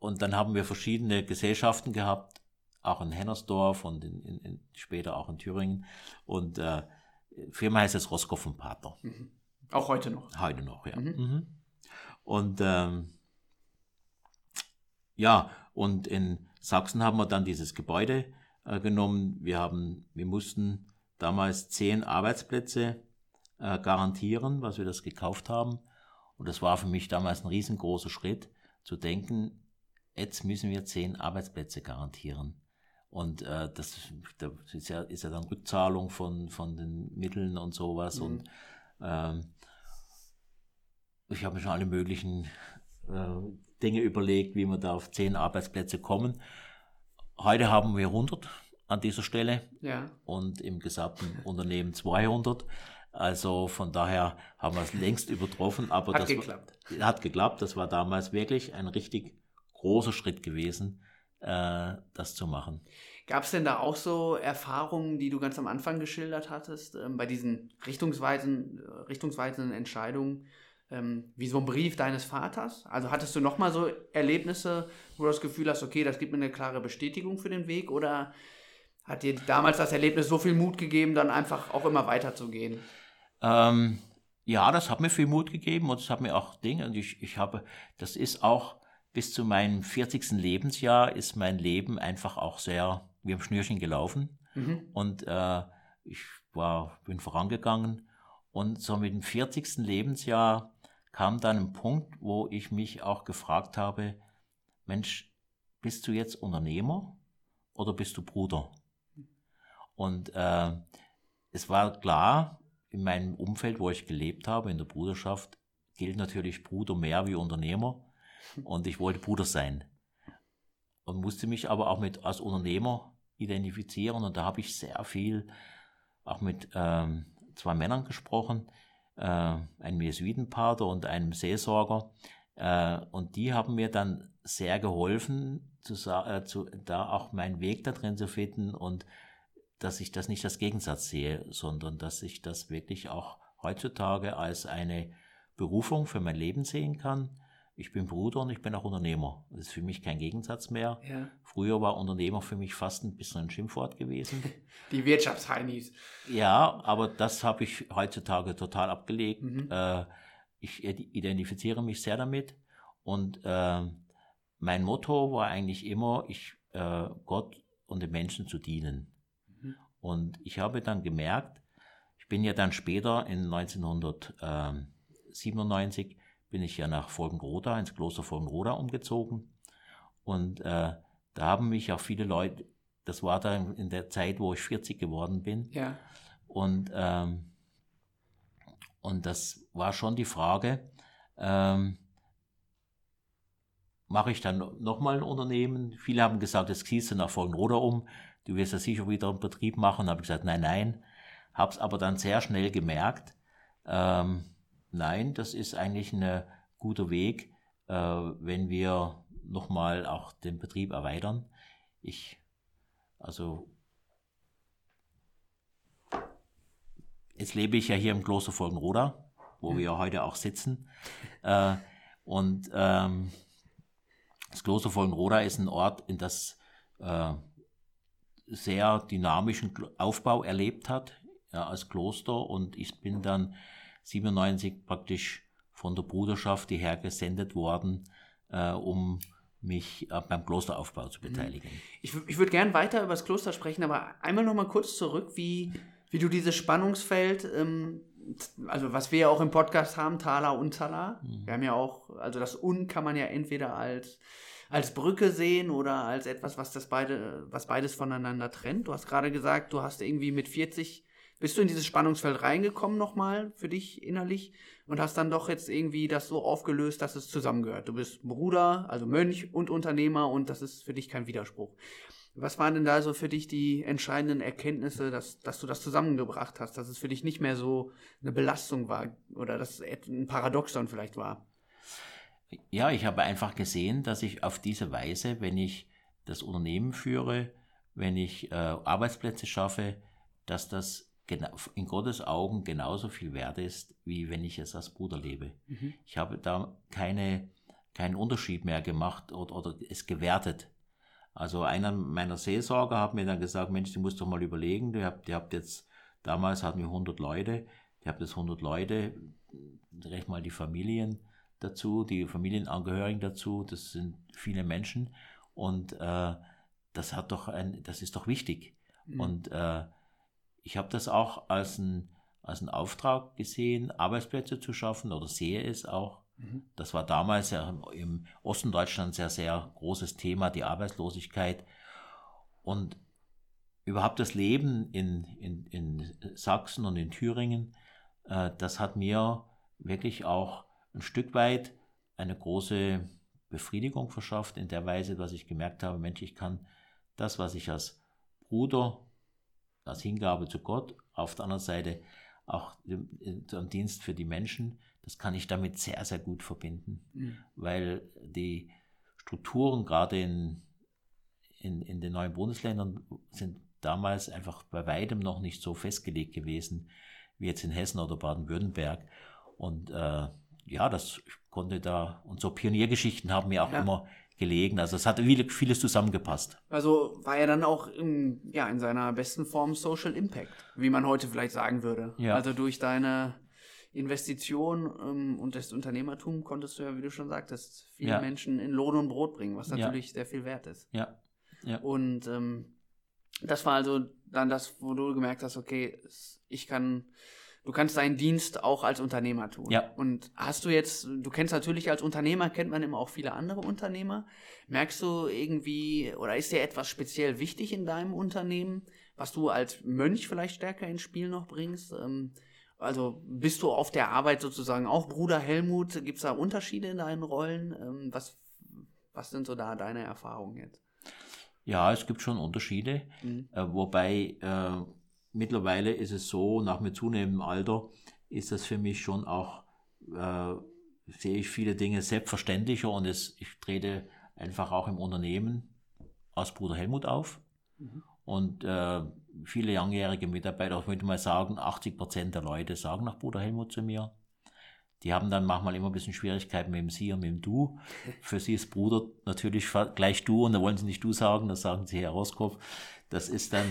und dann haben wir verschiedene Gesellschaften gehabt, auch in Hennersdorf und in, in, in, später auch in Thüringen. Und äh, Firma heißt jetzt Roskoff und Pater.
Mhm. Auch heute noch.
Heute noch, ja. Mhm. Und ähm, ja, und in Sachsen haben wir dann dieses Gebäude äh, genommen. Wir haben, wir mussten damals zehn Arbeitsplätze äh, garantieren, was wir das gekauft haben. Und das war für mich damals ein riesengroßer Schritt, zu denken, jetzt müssen wir zehn Arbeitsplätze garantieren. Und äh, das, das ist, ja, ist ja dann Rückzahlung von, von den Mitteln und sowas. Mhm. Und ähm, ich habe mir schon alle möglichen äh, Dinge überlegt, wie wir da auf zehn Arbeitsplätze kommen. Heute haben wir 100 an dieser Stelle
ja.
und im gesamten Unternehmen 200. Also von daher haben wir es längst übertroffen. Aber
hat
das
geklappt.
War, hat geklappt. Das war damals wirklich ein richtig großer Schritt gewesen, äh, das zu machen.
Gab es denn da auch so Erfahrungen, die du ganz am Anfang geschildert hattest, ähm, bei diesen richtungsweisen, richtungsweisenden Entscheidungen, ähm, wie so ein Brief deines Vaters? Also hattest du nochmal so Erlebnisse, wo du das Gefühl hast, okay, das gibt mir eine klare Bestätigung für den Weg oder hat dir damals das Erlebnis so viel Mut gegeben, dann einfach auch immer weiterzugehen?
Ähm, ja, das hat mir viel Mut gegeben und es hat mir auch Dinge und ich, ich habe, das ist auch bis zu meinem 40. Lebensjahr ist mein Leben einfach auch sehr wie am Schnürchen gelaufen mhm. und äh, ich war, bin vorangegangen und so mit dem 40. Lebensjahr kam dann ein Punkt, wo ich mich auch gefragt habe, Mensch, bist du jetzt Unternehmer oder bist du Bruder? Und äh, es war klar, in meinem Umfeld, wo ich gelebt habe, in der Bruderschaft, gilt natürlich Bruder mehr wie Unternehmer. Und ich wollte Bruder sein. Und musste mich aber auch mit als Unternehmer identifizieren. Und da habe ich sehr viel auch mit ähm, zwei Männern gesprochen, äh, einem Jesuitenpater und einem Seelsorger. Äh, und die haben mir dann sehr geholfen, zu, äh, zu, da auch meinen Weg da drin zu finden und dass ich das nicht als Gegensatz sehe, sondern dass ich das wirklich auch heutzutage als eine Berufung für mein Leben sehen kann. Ich bin Bruder und ich bin auch Unternehmer. Das ist für mich kein Gegensatz mehr.
Ja.
Früher war Unternehmer für mich fast ein bisschen ein Schimpfwort gewesen.
Die Wirtschaftsheinis.
Ja, aber das habe ich heutzutage total abgelegt. Mhm. Äh, ich identifiziere mich sehr damit und äh, mein Motto war eigentlich immer, ich äh, Gott und den Menschen zu dienen. Und ich habe dann gemerkt, ich bin ja dann später in 1997 bin ich ja nach Folgenroda, ins Kloster Folgenroda umgezogen. Und äh, da haben mich auch viele Leute, das war dann in der Zeit, wo ich 40 geworden bin.
Ja.
Und, ähm, und das war schon die Frage, ähm, mache ich dann nochmal ein Unternehmen? Viele haben gesagt, jetzt ziehst du nach Folgenroda um, du wirst ja sicher wieder einen Betrieb machen. Da habe ich gesagt, nein, nein. Habe es aber dann sehr schnell gemerkt, ähm, nein, das ist eigentlich ein guter Weg, äh, wenn wir nochmal auch den Betrieb erweitern. Ich, also, jetzt lebe ich ja hier im Kloster Folgenroda, wo mhm. wir heute auch sitzen. Äh, und ähm, das Kloster Folgenroda ist ein Ort, in das äh, sehr dynamischen Aufbau erlebt hat ja, als Kloster und ich bin dann 97 praktisch von der Bruderschaft hierher gesendet worden, äh, um mich äh, beim Klosteraufbau zu mhm. beteiligen.
Ich, ich würde gern weiter über das Kloster sprechen, aber einmal noch mal kurz zurück, wie, wie du dieses Spannungsfeld, ähm, also was wir ja auch im Podcast haben, Thala und Tala, mhm. wir haben ja auch, also das Un kann man ja entweder als als Brücke sehen oder als etwas, was das beide, was beides voneinander trennt? Du hast gerade gesagt, du hast irgendwie mit 40 bist du in dieses Spannungsfeld reingekommen nochmal für dich innerlich und hast dann doch jetzt irgendwie das so aufgelöst, dass es zusammengehört. Du bist Bruder, also Mönch und Unternehmer und das ist für dich kein Widerspruch. Was waren denn da so für dich die entscheidenden Erkenntnisse, dass, dass du das zusammengebracht hast, dass es für dich nicht mehr so eine Belastung war oder dass es ein Paradoxon vielleicht war?
Ja, ich habe einfach gesehen, dass ich auf diese Weise, wenn ich das Unternehmen führe, wenn ich äh, Arbeitsplätze schaffe, dass das in Gottes Augen genauso viel wert ist, wie wenn ich es als Bruder lebe. Mhm. Ich habe da keine, keinen Unterschied mehr gemacht oder, oder es gewertet. Also einer meiner Seelsorger hat mir dann gesagt, Mensch, du musst doch mal überlegen, ihr habt, ihr habt jetzt Damals hatten wir 100 Leute. Ich habe das 100 Leute, recht mal die Familien dazu, die Familienangehörigen dazu. Das sind viele Menschen und äh, das hat doch ein, das ist doch wichtig. Mhm. Und äh, ich habe das auch als ein als einen Auftrag gesehen, Arbeitsplätze zu schaffen oder sehe es auch. Mhm. Das war damals ja im Osten Deutschlands sehr, sehr großes Thema, die Arbeitslosigkeit. Und überhaupt das Leben in, in, in Sachsen und in Thüringen, äh, das hat mir wirklich auch ein Stück weit eine große Befriedigung verschafft, in der Weise, dass ich gemerkt habe, Mensch, ich kann das, was ich als Bruder, als Hingabe zu Gott, auf der anderen Seite auch am Dienst für die Menschen, das kann ich damit sehr, sehr gut verbinden, mhm. weil die Strukturen gerade in, in, in den neuen Bundesländern sind damals einfach bei weitem noch nicht so festgelegt gewesen wie jetzt in Hessen oder Baden-Württemberg. Und äh, ja, das konnte da, und so Pioniergeschichten haben mir auch ja. immer gelegen. Also es hat vieles zusammengepasst.
Also war er dann auch in, ja, in seiner besten Form Social Impact, wie man heute vielleicht sagen würde. Ja. Also durch deine Investition ähm, und das Unternehmertum konntest du ja, wie du schon sagtest, viele ja. Menschen in Lohn und Brot bringen, was natürlich ja. sehr viel wert ist.
Ja. ja.
Und ähm, das war also dann das, wo du gemerkt hast, okay, ich kann du kannst deinen Dienst auch als Unternehmer tun.
Ja.
Und hast du jetzt, du kennst natürlich als Unternehmer, kennt man immer auch viele andere Unternehmer. Merkst du irgendwie, oder ist dir etwas speziell wichtig in deinem Unternehmen, was du als Mönch vielleicht stärker ins Spiel noch bringst? Ähm, also bist du auf der Arbeit sozusagen auch Bruder Helmut? Gibt es da Unterschiede in deinen Rollen? Ähm, was, was sind so da deine Erfahrungen jetzt?
Ja, es gibt schon Unterschiede, mhm. äh, wobei äh, mittlerweile ist es so, nach mit zunehmendem Alter ist das für mich schon auch, äh, sehe ich viele Dinge selbstverständlicher und es, ich trete einfach auch im Unternehmen als Bruder Helmut auf. Mhm. Und äh, viele langjährige Mitarbeiter, ich würde mal sagen, 80 Prozent der Leute sagen nach Bruder Helmut zu mir. Die haben dann manchmal immer ein bisschen Schwierigkeiten mit dem Sie und mit dem Du. Für sie ist Bruder natürlich gleich Du und da wollen sie nicht Du sagen, das sagen sie Herr Roskopf. Das ist dann,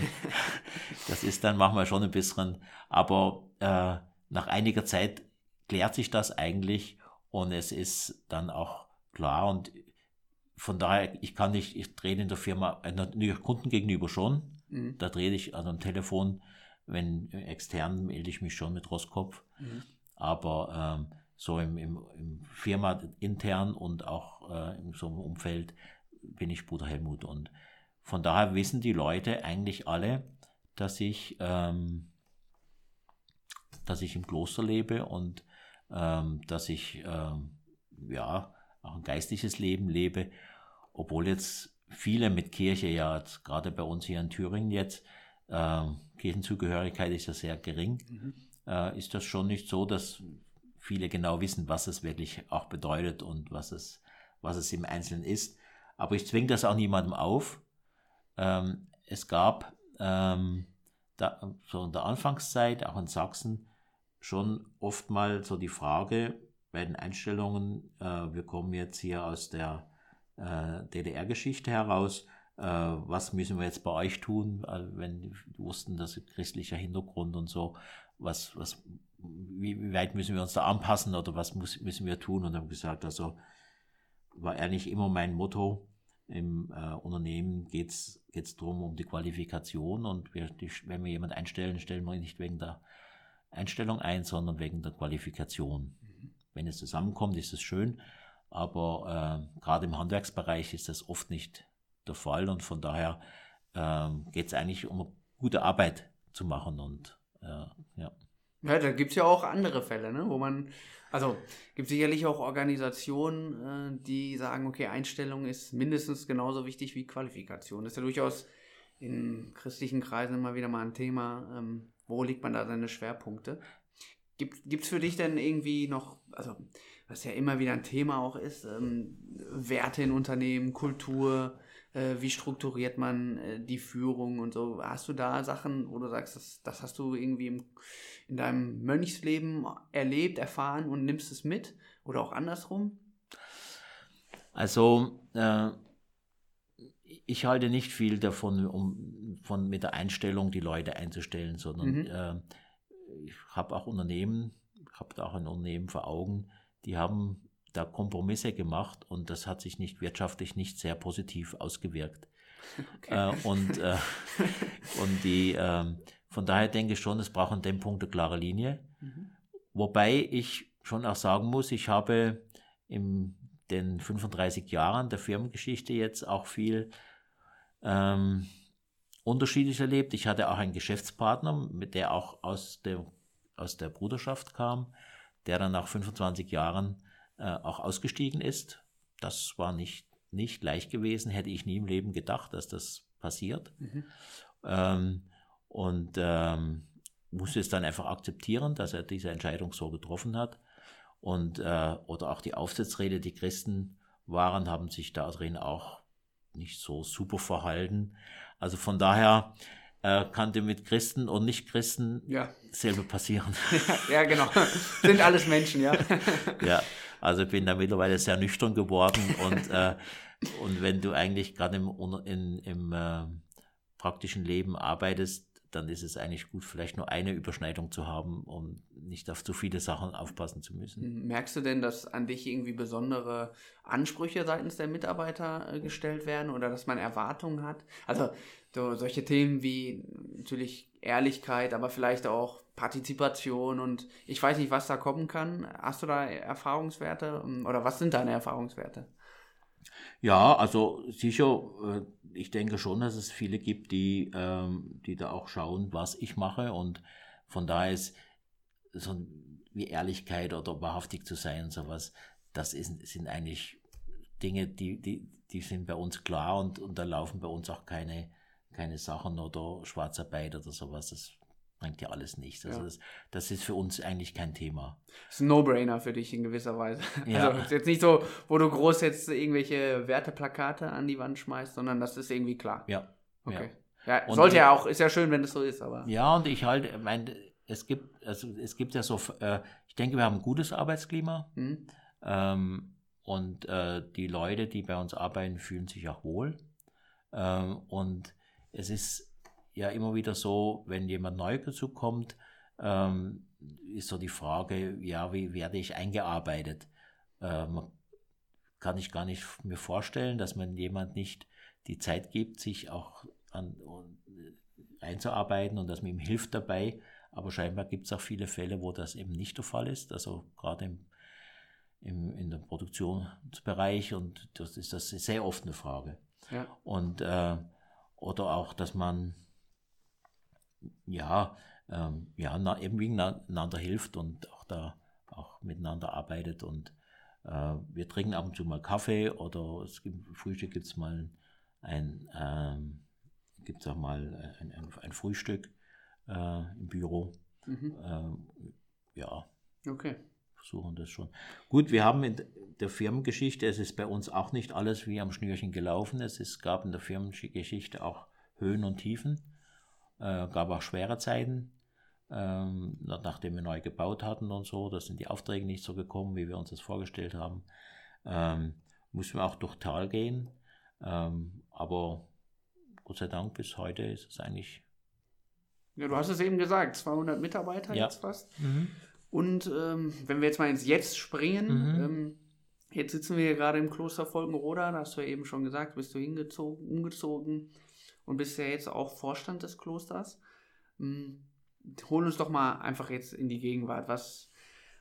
das ist dann manchmal schon ein bisschen, aber äh, nach einiger Zeit klärt sich das eigentlich und es ist dann auch klar und von daher, ich kann nicht, ich drehe in der Firma, äh, natürlich Kunden gegenüber schon, mhm. da drehe ich also am Telefon, wenn extern melde ich mich schon mit Roskopf, mhm. aber ähm, so im, im, im Firma intern und auch äh, in so einem Umfeld bin ich Bruder Helmut und von daher wissen die Leute eigentlich alle, dass ich, ähm, dass ich im Kloster lebe und ähm, dass ich ähm, ja auch ein geistliches Leben lebe, obwohl jetzt viele mit Kirche ja gerade bei uns hier in Thüringen jetzt äh, Kirchenzugehörigkeit ist ja sehr gering, mhm. äh, ist das schon nicht so, dass viele genau wissen, was es wirklich auch bedeutet und was es, was es im Einzelnen ist. Aber ich zwinge das auch niemandem auf. Ähm, es gab ähm, da, so in der Anfangszeit, auch in Sachsen, schon oft mal so die Frage bei den Einstellungen, äh, wir kommen jetzt hier aus der äh, DDR-Geschichte heraus, äh, was müssen wir jetzt bei euch tun, wenn die wussten, dass christlicher Hintergrund und so, was, was, wie, wie weit müssen wir uns da anpassen oder was muss, müssen wir tun? Und haben gesagt, also war eigentlich immer mein Motto, im äh, Unternehmen geht es darum, um die Qualifikation und wir, die, wenn wir jemanden einstellen, stellen wir ihn nicht wegen der Einstellung ein, sondern wegen der Qualifikation. Mhm. Wenn es zusammenkommt, ist es schön, aber äh, gerade im Handwerksbereich ist das oft nicht der Fall und von daher äh, geht es eigentlich um gute Arbeit zu machen und äh, ja.
Ja, da gibt es ja auch andere Fälle, ne, wo man also gibt sicherlich auch Organisationen, äh, die sagen, okay, Einstellung ist mindestens genauso wichtig wie Qualifikation. Das ist ja durchaus in christlichen Kreisen immer wieder mal ein Thema. Ähm, wo legt man da seine Schwerpunkte? Gibt es für dich denn irgendwie noch, also was ja immer wieder ein Thema auch ist, ähm, Werte in Unternehmen, Kultur, wie strukturiert man äh, die Führung und so. Hast du da Sachen, wo du sagst, das, das hast du irgendwie im, in deinem Mönchsleben erlebt, erfahren und nimmst es mit? Oder auch andersrum?
Also, äh, ich halte nicht viel davon, um von, mit der Einstellung die Leute einzustellen, sondern mhm. äh, ich habe auch Unternehmen, ich habe da auch ein Unternehmen vor Augen, die haben da Kompromisse gemacht und das hat sich nicht wirtschaftlich nicht sehr positiv ausgewirkt. Okay. Äh, und, äh, und die, äh, von daher denke ich schon, es braucht an dem Punkt eine klare Linie. Mhm. Wobei ich schon auch sagen muss, ich habe in den 35 Jahren der Firmengeschichte jetzt auch viel ähm, unterschiedlich erlebt. Ich hatte auch einen Geschäftspartner, mit der auch aus der, aus der Bruderschaft kam, der dann nach 25 Jahren auch ausgestiegen ist. Das war nicht, nicht leicht gewesen, hätte ich nie im Leben gedacht, dass das passiert. Mhm. Ähm, und ähm, musste es dann einfach akzeptieren, dass er diese Entscheidung so getroffen hat. Und äh, oder auch die Aufsichtsräte, die Christen waren, haben sich da drin auch nicht so super verhalten. Also von daher äh, kann dir mit Christen und Nicht-Christen ja. selber passieren.
ja, genau. Sind alles Menschen, ja.
ja, also bin da mittlerweile sehr nüchtern geworden und, äh, und wenn du eigentlich gerade im, in, im äh, praktischen Leben arbeitest, dann ist es eigentlich gut, vielleicht nur eine Überschneidung zu haben, um nicht auf zu viele Sachen aufpassen zu müssen.
Merkst du denn, dass an dich irgendwie besondere Ansprüche seitens der Mitarbeiter äh, gestellt werden oder dass man Erwartungen hat? Also so, solche Themen wie natürlich Ehrlichkeit, aber vielleicht auch Partizipation und ich weiß nicht, was da kommen kann. Hast du da Erfahrungswerte oder was sind deine Erfahrungswerte?
Ja, also sicher, äh, ich denke schon, dass es viele gibt, die, ähm, die da auch schauen, was ich mache. Und von daher ist so wie Ehrlichkeit oder wahrhaftig zu sein, sowas, das ist, sind eigentlich Dinge, die, die, die sind bei uns klar und, und da laufen bei uns auch keine, keine Sachen oder Schwarzarbeit oder sowas. Das bringt ja alles nichts. Also ja. das, das, ist für uns eigentlich kein Thema.
Das ist ein No-Brainer für dich in gewisser Weise. Ja. Also ist jetzt nicht so, wo du groß jetzt irgendwelche Werteplakate an die Wand schmeißt, sondern das ist irgendwie klar.
Ja.
Okay. Ja, ja sollte ja auch, ist ja schön, wenn es so ist, aber.
Ja, und ich halte, mein, es gibt, also es gibt ja so, äh, ich denke, wir haben ein gutes Arbeitsklima. Mhm. Ähm, und äh, die Leute, die bei uns arbeiten, fühlen sich auch wohl. Ähm, und es ist ja immer wieder so, wenn jemand neu dazu kommt, ähm, ist so die Frage, ja, wie werde ich eingearbeitet? Ähm, kann ich gar nicht mir vorstellen, dass man jemand nicht die Zeit gibt, sich auch an, einzuarbeiten und dass man ihm hilft dabei. Aber scheinbar gibt es auch viele Fälle, wo das eben nicht der Fall ist. Also gerade im, im, in dem Produktionsbereich und das ist das sehr oft eine Frage. Ja. Und äh, oder auch, dass man ja, ähm, ja, na, eben einander hilft und auch da auch miteinander arbeitet und äh, wir trinken ab und zu mal Kaffee oder es gibt, Frühstück gibt es mal ein, ähm, gibt auch mal ein, ein, ein Frühstück äh, im Büro. Mhm. Ähm, ja.
Okay.
Versuchen das schon. Gut, wir haben in der Firmengeschichte, es ist bei uns auch nicht alles wie am Schnürchen gelaufen. Es ist, gab in der Firmengeschichte auch Höhen und Tiefen. Äh, gab auch schwere Zeiten, ähm, nachdem wir neu gebaut hatten und so. Da sind die Aufträge nicht so gekommen, wie wir uns das vorgestellt haben. Ähm, mussten wir auch durch Tal gehen. Ähm, aber Gott sei Dank bis heute ist es eigentlich.
Ja, du hast es eben gesagt, 200 Mitarbeiter ja. jetzt fast. Mhm. Und ähm, wenn wir jetzt mal ins Jetzt springen, mhm. ähm, jetzt sitzen wir hier gerade im Kloster Folgenroda, da hast du ja eben schon gesagt, bist du hingezogen, umgezogen und bist ja jetzt auch Vorstand des Klosters. Hm, hol uns doch mal einfach jetzt in die Gegenwart. Was,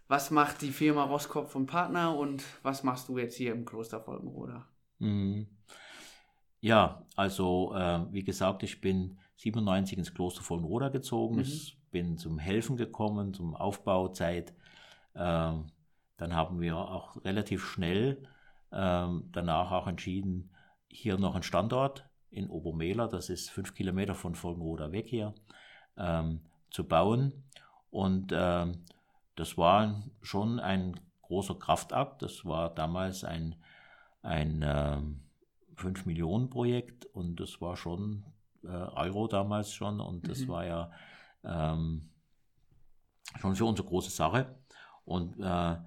was macht die Firma Roskopf und Partner und was machst du jetzt hier im Kloster Folgenroda?
Mhm. Ja, also äh, wie gesagt, ich bin 97 ins Kloster Vollenroda gezogen. Mhm. Ich bin zum Helfen gekommen, zum Aufbauzeit. Ähm, dann haben wir auch relativ schnell ähm, danach auch entschieden, hier noch einen Standort in Obermehler, das ist fünf Kilometer von Volkenroda weg hier, ähm, zu bauen. Und ähm, das war schon ein großer Kraftakt. Das war damals ein, ein äh, 5 Millionen Projekt und das war schon äh, Euro damals schon und das mhm. war ja ähm, schon für uns eine große Sache. Und äh,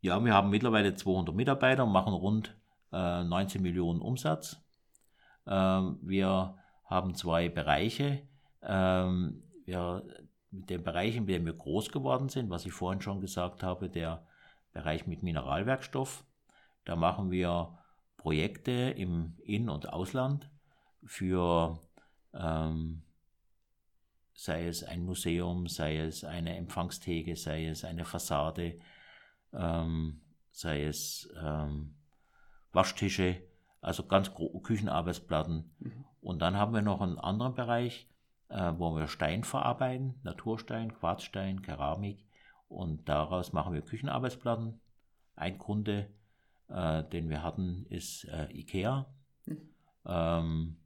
Ja, wir haben mittlerweile 200 Mitarbeiter und machen rund äh, 19 Millionen Umsatz. Ähm, wir haben zwei Bereiche. Ähm, wir, mit den Bereichen, in denen wir groß geworden sind, was ich vorhin schon gesagt habe, der Bereich mit Mineralwerkstoff. Da machen wir Projekte im In- und Ausland für ähm, sei es ein Museum, sei es eine Empfangstheke, sei es eine Fassade, ähm, sei es ähm, Waschtische, also ganz Küchenarbeitsplatten. Mhm. Und dann haben wir noch einen anderen Bereich, äh, wo wir Stein verarbeiten, Naturstein, Quarzstein, Keramik. Und daraus machen wir Küchenarbeitsplatten. Ein Kunde, äh, den wir hatten, ist äh, IKEA. Mhm. Ähm,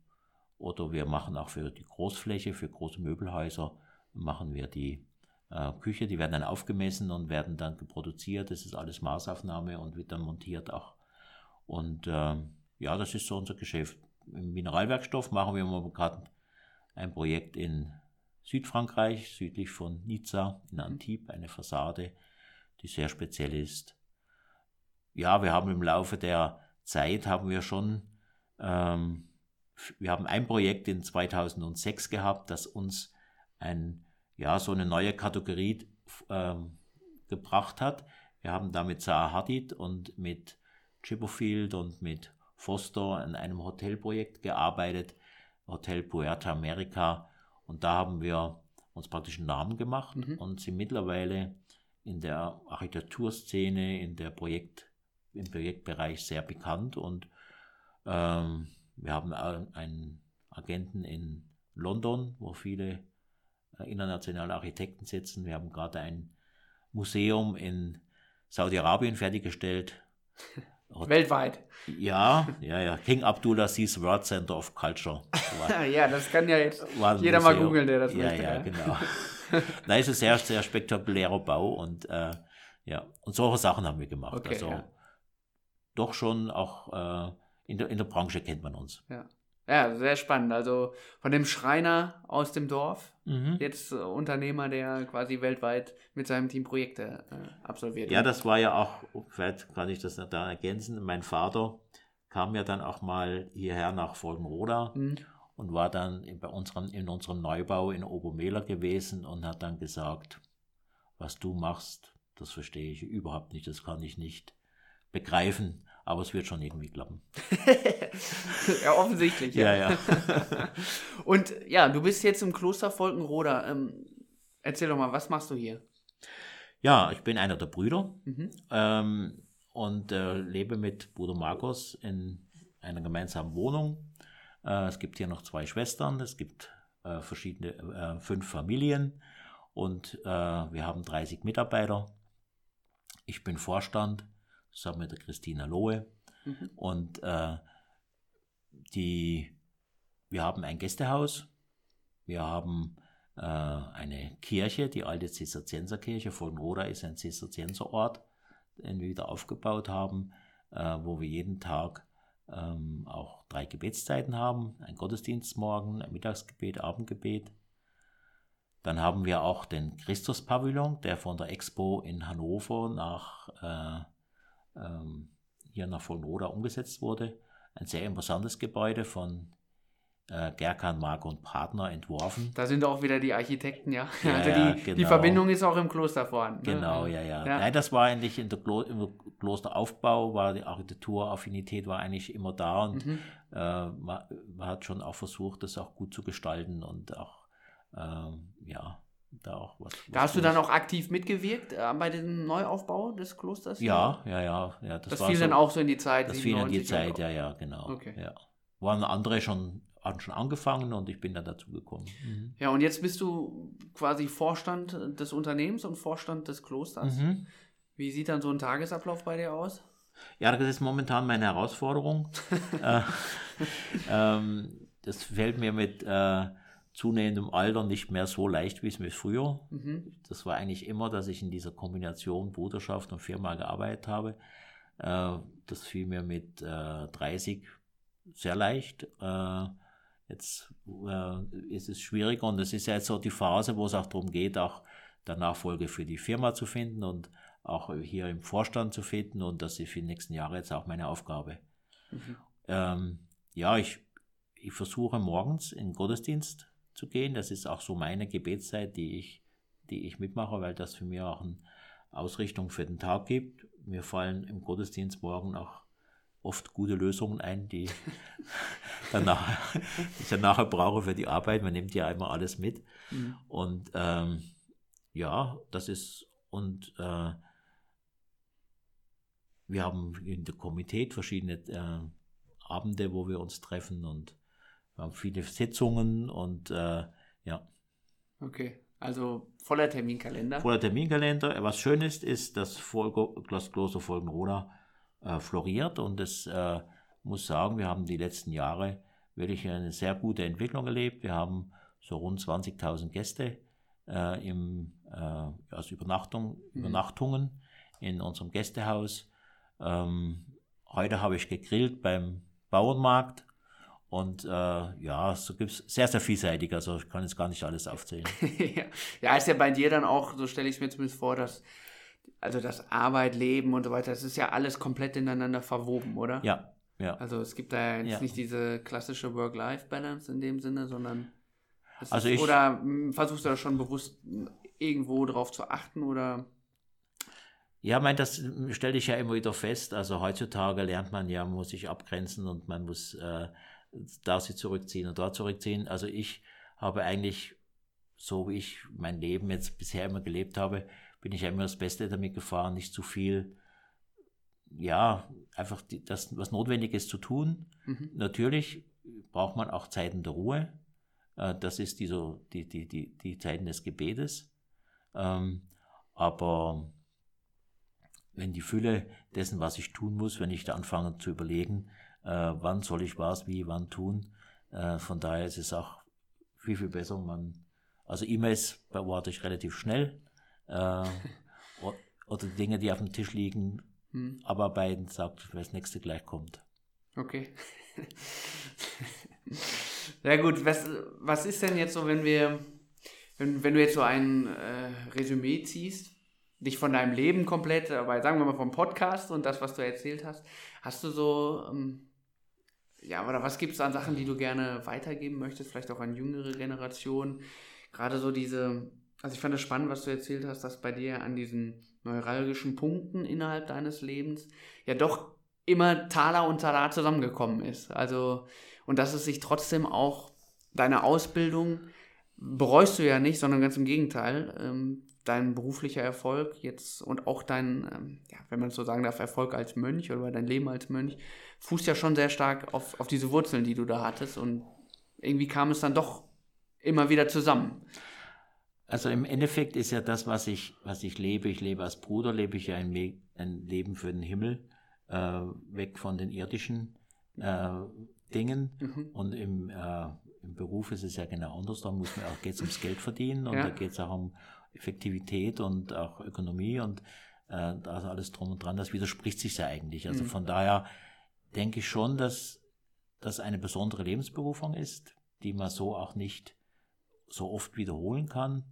oder wir machen auch für die Großfläche, für große Möbelhäuser, machen wir die äh, Küche. Die werden dann aufgemessen und werden dann produziert. Das ist alles Maßaufnahme und wird dann montiert auch. Und äh, ja, das ist so unser Geschäft. Im Mineralwerkstoff machen wir gerade ein Projekt in Südfrankreich, südlich von Nizza, in Antibes, eine Fassade, die sehr speziell ist. Ja, wir haben im Laufe der Zeit haben wir schon ähm, wir haben ein Projekt in 2006 gehabt, das uns ein, ja, so eine neue Kategorie ähm, gebracht hat. Wir haben da mit Zaha Hadid und mit Chipperfield und mit Foster an einem Hotelprojekt gearbeitet, Hotel Puerto America. Und da haben wir uns praktisch einen Namen gemacht mhm. und sind mittlerweile in der Architekturszene, in der Projekt, im Projektbereich sehr bekannt und ähm, wir haben einen Agenten in London, wo viele äh, internationale Architekten sitzen. Wir haben gerade ein Museum in Saudi-Arabien fertiggestellt.
Weltweit.
Ja, ja, ja. King Abdulaziz World Center of Culture.
Ja, das kann ja jetzt jeder mal googeln, der das
ja, möchte. Ja, ja, genau. Nein, ist ein sehr, sehr spektakulärer Bau und äh, ja, und solche Sachen haben wir gemacht. Okay, also ja. doch schon auch äh, in der, in der Branche kennt man uns.
Ja. Ja, sehr spannend. Also von dem Schreiner aus dem Dorf, mhm. jetzt Unternehmer, der quasi weltweit mit seinem Team Projekte äh, absolviert.
Ja, das war ja auch, vielleicht kann ich das da ergänzen, mein Vater kam ja dann auch mal hierher nach Folgenroda mhm. und war dann bei unserem, in unserem Neubau in Obermehler gewesen und hat dann gesagt, was du machst, das verstehe ich überhaupt nicht, das kann ich nicht begreifen aber es wird schon irgendwie klappen.
ja, offensichtlich.
Ja, ja. ja.
Und ja, du bist jetzt im Kloster Volkenroda. Ähm, erzähl doch mal, was machst du hier?
Ja, ich bin einer der Brüder mhm. ähm, und äh, lebe mit Bruder Markus in einer gemeinsamen Wohnung. Äh, es gibt hier noch zwei Schwestern, es gibt äh, verschiedene, äh, fünf Familien und äh, wir haben 30 Mitarbeiter. Ich bin Vorstand zusammen mit der Christina Lohe. Mhm. Und äh, die, wir haben ein Gästehaus, wir haben äh, eine Kirche, die alte Zisterzienserkirche von Roda ist ein Zisterzienserort, den wir wieder aufgebaut haben, äh, wo wir jeden Tag ähm, auch drei Gebetszeiten haben, ein Gottesdienst morgen, ein Mittagsgebet, Abendgebet. Dann haben wir auch den Christus-Pavillon, der von der Expo in Hannover nach äh, ähm, hier nach Vollenroda umgesetzt wurde. Ein sehr imposantes Gebäude von äh, Gerkan, Mark und Partner entworfen.
Da sind auch wieder die Architekten, ja. ja also die, genau. die Verbindung ist auch im Kloster vorhanden.
Ne? Genau, ja, ja, ja. Nein, das war eigentlich in der Klo im Klosteraufbau, war die Architekturaffinität war eigentlich immer da und mhm. äh, man, man, hat schon auch versucht, das auch gut zu gestalten und auch, ähm, ja, da auch was.
Da hast du dann auch aktiv mitgewirkt äh, bei dem Neuaufbau des Klosters?
Ja, ja, ja. ja
das, das fiel so, dann auch so in die Zeit.
Das fiel in die Zeit, ja, ja, genau. Okay. Ja. Waren andere schon, hatten schon angefangen und ich bin dann dazu gekommen.
Mhm. Ja, und jetzt bist du quasi Vorstand des Unternehmens und Vorstand des Klosters. Mhm. Wie sieht dann so ein Tagesablauf bei dir aus?
Ja, das ist momentan meine Herausforderung. äh, ähm, das fällt mir mit äh, zunehmendem Alter nicht mehr so leicht, wie es mir früher. Mhm. Das war eigentlich immer, dass ich in dieser Kombination Bruderschaft und Firma gearbeitet habe. Äh, das fiel mir mit äh, 30 sehr leicht. Äh, jetzt äh, ist es schwieriger und es ist ja jetzt so die Phase, wo es auch darum geht, auch der Nachfolge für die Firma zu finden und auch hier im Vorstand zu finden und das ist für die nächsten Jahre jetzt auch meine Aufgabe. Mhm. Ähm, ja, ich, ich versuche morgens in den Gottesdienst zu gehen. Das ist auch so meine Gebetszeit, die ich, die ich mitmache, weil das für mich auch eine Ausrichtung für den Tag gibt. Mir fallen im Gottesdienst morgen auch oft gute Lösungen ein, die, danach, die ich dann nachher brauche für die Arbeit. Man nimmt ja immer alles mit. Mhm. Und ähm, ja, das ist, und äh, wir haben in der Komitee verschiedene äh, Abende, wo wir uns treffen und wir haben viele Sitzungen und äh, ja.
Okay, also voller Terminkalender.
Voller Terminkalender. Was schön ist, ist, dass das Kloster Folgenroda äh, floriert und es äh, muss sagen, wir haben die letzten Jahre wirklich eine sehr gute Entwicklung erlebt. Wir haben so rund 20.000 Gäste äh, im, äh, also Übernachtung, mhm. Übernachtungen in unserem Gästehaus. Ähm, heute habe ich gegrillt beim Bauernmarkt. Und äh, ja, so gibt es sehr, sehr vielseitig. Also ich kann jetzt gar nicht alles aufzählen.
ja, ist ja bei dir dann auch, so stelle ich es mir zumindest vor, dass also das Arbeit, Leben und so weiter, das ist ja alles komplett ineinander verwoben, oder?
Ja, ja.
Also es gibt da jetzt ja. nicht diese klassische Work-Life-Balance in dem Sinne, sondern
also ist, ich,
oder hm, versuchst du da schon bewusst irgendwo drauf zu achten oder?
Ja, mein, das stelle ich ja immer wieder fest. Also heutzutage lernt man ja, muss sich abgrenzen und man muss äh, da sich zurückziehen und dort zurückziehen. Also ich habe eigentlich, so wie ich mein Leben jetzt bisher immer gelebt habe, bin ich immer das Beste damit gefahren, nicht zu viel, ja, einfach die, das, was notwendig ist zu tun. Mhm. Natürlich braucht man auch Zeiten der Ruhe. Äh, das ist die, so, die, die, die, die Zeiten des Gebetes. Ähm, aber wenn die Fülle dessen, was ich tun muss, wenn ich da anfange zu überlegen, wann soll ich was, wie, wann tun, äh, von daher ist es auch viel, viel besser. Man, also E-Mails beantworte ich relativ schnell äh, oder Dinge, die auf dem Tisch liegen, hm. abarbeiten, sagt, wer das nächste gleich kommt.
Okay. Sehr gut. Was, was ist denn jetzt so, wenn wir, wenn, wenn du jetzt so ein äh, Resümee ziehst, dich von deinem Leben komplett, aber sagen wir mal vom Podcast und das, was du erzählt hast, hast du so, ähm, ja, oder was gibt es an Sachen, die du gerne weitergeben möchtest, vielleicht auch an jüngere Generationen? Gerade so diese, also ich fand es spannend, was du erzählt hast, dass bei dir an diesen neuralgischen Punkten innerhalb deines Lebens ja doch immer Taler und Talar zusammengekommen ist. Also, und dass es sich trotzdem auch deine Ausbildung bereust du ja nicht, sondern ganz im Gegenteil. Ähm, dein beruflicher Erfolg jetzt und auch dein, ähm, ja, wenn man so sagen darf, Erfolg als Mönch oder dein Leben als Mönch, fußt ja schon sehr stark auf, auf diese Wurzeln, die du da hattest. Und irgendwie kam es dann doch immer wieder zusammen.
Also im Endeffekt ist ja das, was ich, was ich lebe, ich lebe als Bruder, lebe ich ja ein, ein Leben für den Himmel, äh, weg von den irdischen äh, Dingen. Mhm. Und im, äh, im Beruf ist es ja genau anders, da muss man auch, geht es ums Geld verdienen und ja. da geht es auch um Effektivität und auch Ökonomie und äh, da ist alles drum und dran, das widerspricht sich ja eigentlich. Also mhm. von daher denke ich schon, dass das eine besondere Lebensberufung ist, die man so auch nicht so oft wiederholen kann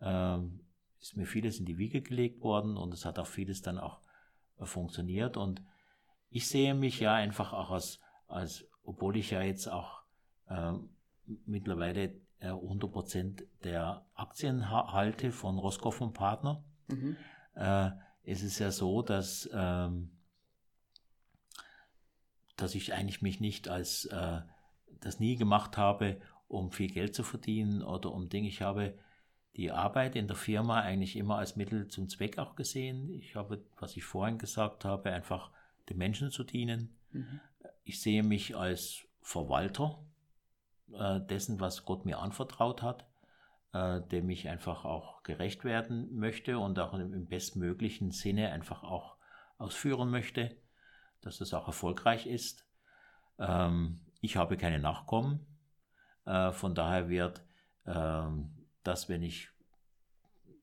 ähm, ist mir vieles in die Wiege gelegt worden und es hat auch vieles dann auch äh, funktioniert. Und ich sehe mich ja einfach auch als, als obwohl ich ja jetzt auch äh, mittlerweile äh, 100% der Aktien halte von Roscoff und Partner, mhm. äh, ist es ja so, dass, ähm, dass ich eigentlich mich nicht als äh, das nie gemacht habe, um viel Geld zu verdienen oder um Dinge. Ich habe die Arbeit in der Firma eigentlich immer als Mittel zum Zweck auch gesehen. Ich habe, was ich vorhin gesagt habe, einfach den Menschen zu dienen. Mhm. Ich sehe mich als Verwalter äh, dessen, was Gott mir anvertraut hat, äh, dem ich einfach auch gerecht werden möchte und auch im, im bestmöglichen Sinne einfach auch ausführen möchte, dass das auch erfolgreich ist. Ähm, ich habe keine Nachkommen, äh, von daher wird ähm, dass wenn ich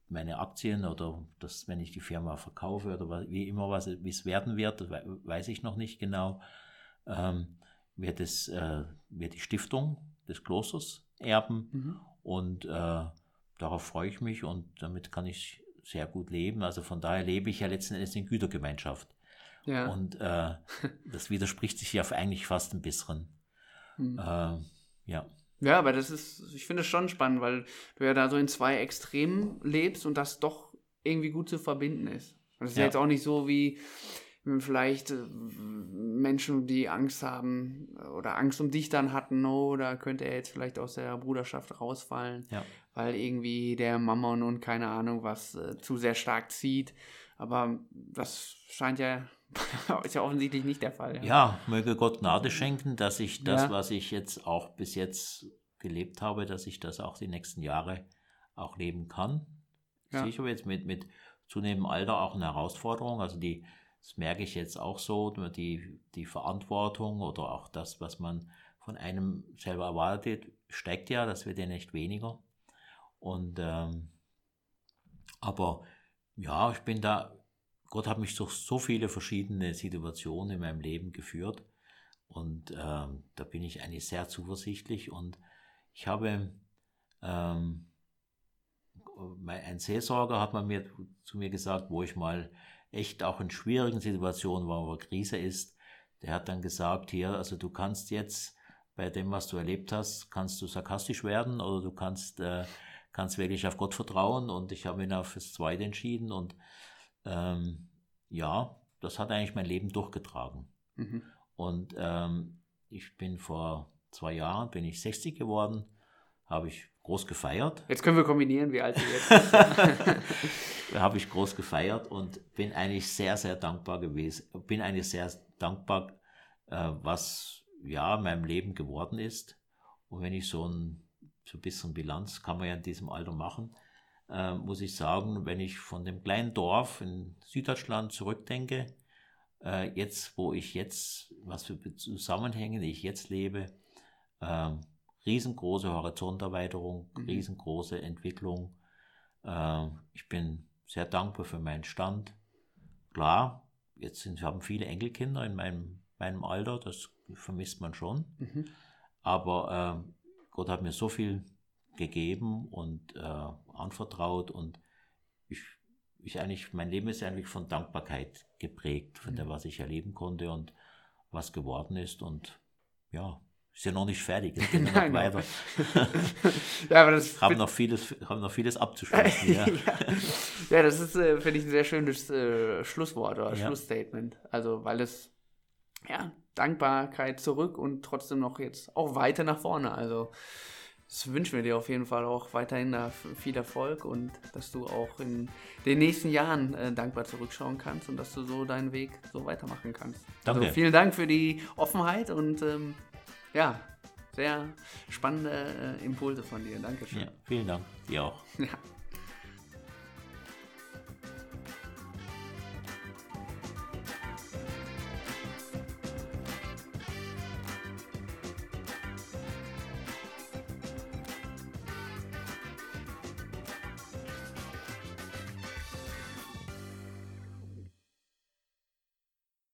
meine Aktien oder dass wenn ich die Firma verkaufe oder wie immer was wie es werden wird, weiß ich noch nicht genau, ähm, wird es äh, wird die Stiftung des Klosters erben mhm. und äh, darauf freue ich mich und damit kann ich sehr gut leben. Also von daher lebe ich ja letzten Endes in Gütergemeinschaft.
Ja.
Und äh, das widerspricht sich ja eigentlich fast ein bisschen.
Hm.
Äh, ja.
Ja, aber das ist, ich finde es schon spannend, weil du ja da so in zwei Extremen lebst und das doch irgendwie gut zu verbinden ist. Und das ist ja.
Ja.
jetzt auch nicht so wie vielleicht äh, Menschen, die Angst haben oder Angst um dich dann hatten, oder könnte er jetzt vielleicht aus der Bruderschaft rausfallen,
Ja.
weil irgendwie der Mammon und keine Ahnung was äh, zu sehr stark zieht. Aber das scheint ja, ist ja offensichtlich nicht der Fall.
Ja, möge Gott Gnade schenken, dass ich das,
Ja.
was ich jetzt auch bis jetzt gelebt habe, dass ich das auch die nächsten Jahre auch leben kann.
Ja.
Sicher jetzt mit, mit zunehmendem Alter auch eine Herausforderung. Also die, das merke ich jetzt auch so, die, die Verantwortung oder auch das, was man von einem selber erwartet, steigt ja, das wird ja nicht weniger. Und ähm, aber ja, ich bin da, Gott hat mich durch so viele verschiedene Situationen in meinem Leben geführt. Und ähm, da bin ich eigentlich sehr zuversichtlich. Und ich habe, ähm, ein Seelsorger hat man mir zu mir gesagt, wo ich mal echt auch in schwierigen Situationen war, wo Krise ist, der hat dann gesagt, hier, also du kannst jetzt bei dem, was du erlebt hast, kannst du sarkastisch werden oder du kannst, äh, kannst wirklich auf Gott vertrauen. Und ich habe mich auf das Zweite entschieden und ähm, ja, das hat eigentlich mein Leben durchgetragen.
Mhm.
Und ähm, ich bin vor zwei Jahren, bin ich 60 geworden, habe ich groß gefeiert.
Jetzt können wir kombinieren, wie alt du jetzt bist.
habe ich groß gefeiert und bin eigentlich sehr, sehr dankbar gewesen. Bin eigentlich sehr dankbar, äh, was ja in meinem Leben geworden ist. Und wenn ich so ein, so ein bisschen Bilanz kann man ja in diesem Alter machen, äh, muss ich sagen, wenn ich von dem kleinen Dorf in Süddeutschland zurückdenke, äh, jetzt, wo ich jetzt, was für Zusammenhänge ich jetzt lebe, ähm, riesengroße Horizonterweiterung,
Mhm.
riesengroße Entwicklung. Äh, ich bin sehr dankbar für meinen Stand. Klar, jetzt sind, haben viele Enkelkinder in meinem, meinem Alter, das vermisst man schon.
Mhm.
Aber äh, Gott hat mir so viel gegeben und äh, anvertraut und ich, ich eigentlich, mein Leben ist eigentlich von Dankbarkeit geprägt, von der, was ich erleben konnte und was geworden ist und ja, ist ja noch nicht fertig, es geht ja noch weiter.
ja, aber das
haben noch vieles, haben noch vieles abzuschließen. ja.
ja. ja, das ist, äh, finde ich, ein sehr schönes äh, Schlusswort oder
Ja.
Schlussstatement. Also, weil es, ja, Dankbarkeit zurück und trotzdem noch jetzt auch weiter nach vorne. Also, das wünschen wir dir auf jeden Fall auch weiterhin viel Erfolg und dass du auch in den nächsten Jahren äh, dankbar zurückschauen kannst und dass du so deinen Weg so weitermachen kannst.
Danke.
Also vielen Dank für die Offenheit und ähm, ja, sehr spannende äh, Impulse von dir. Dankeschön.
ja, vielen Dank, dir auch.
Ja.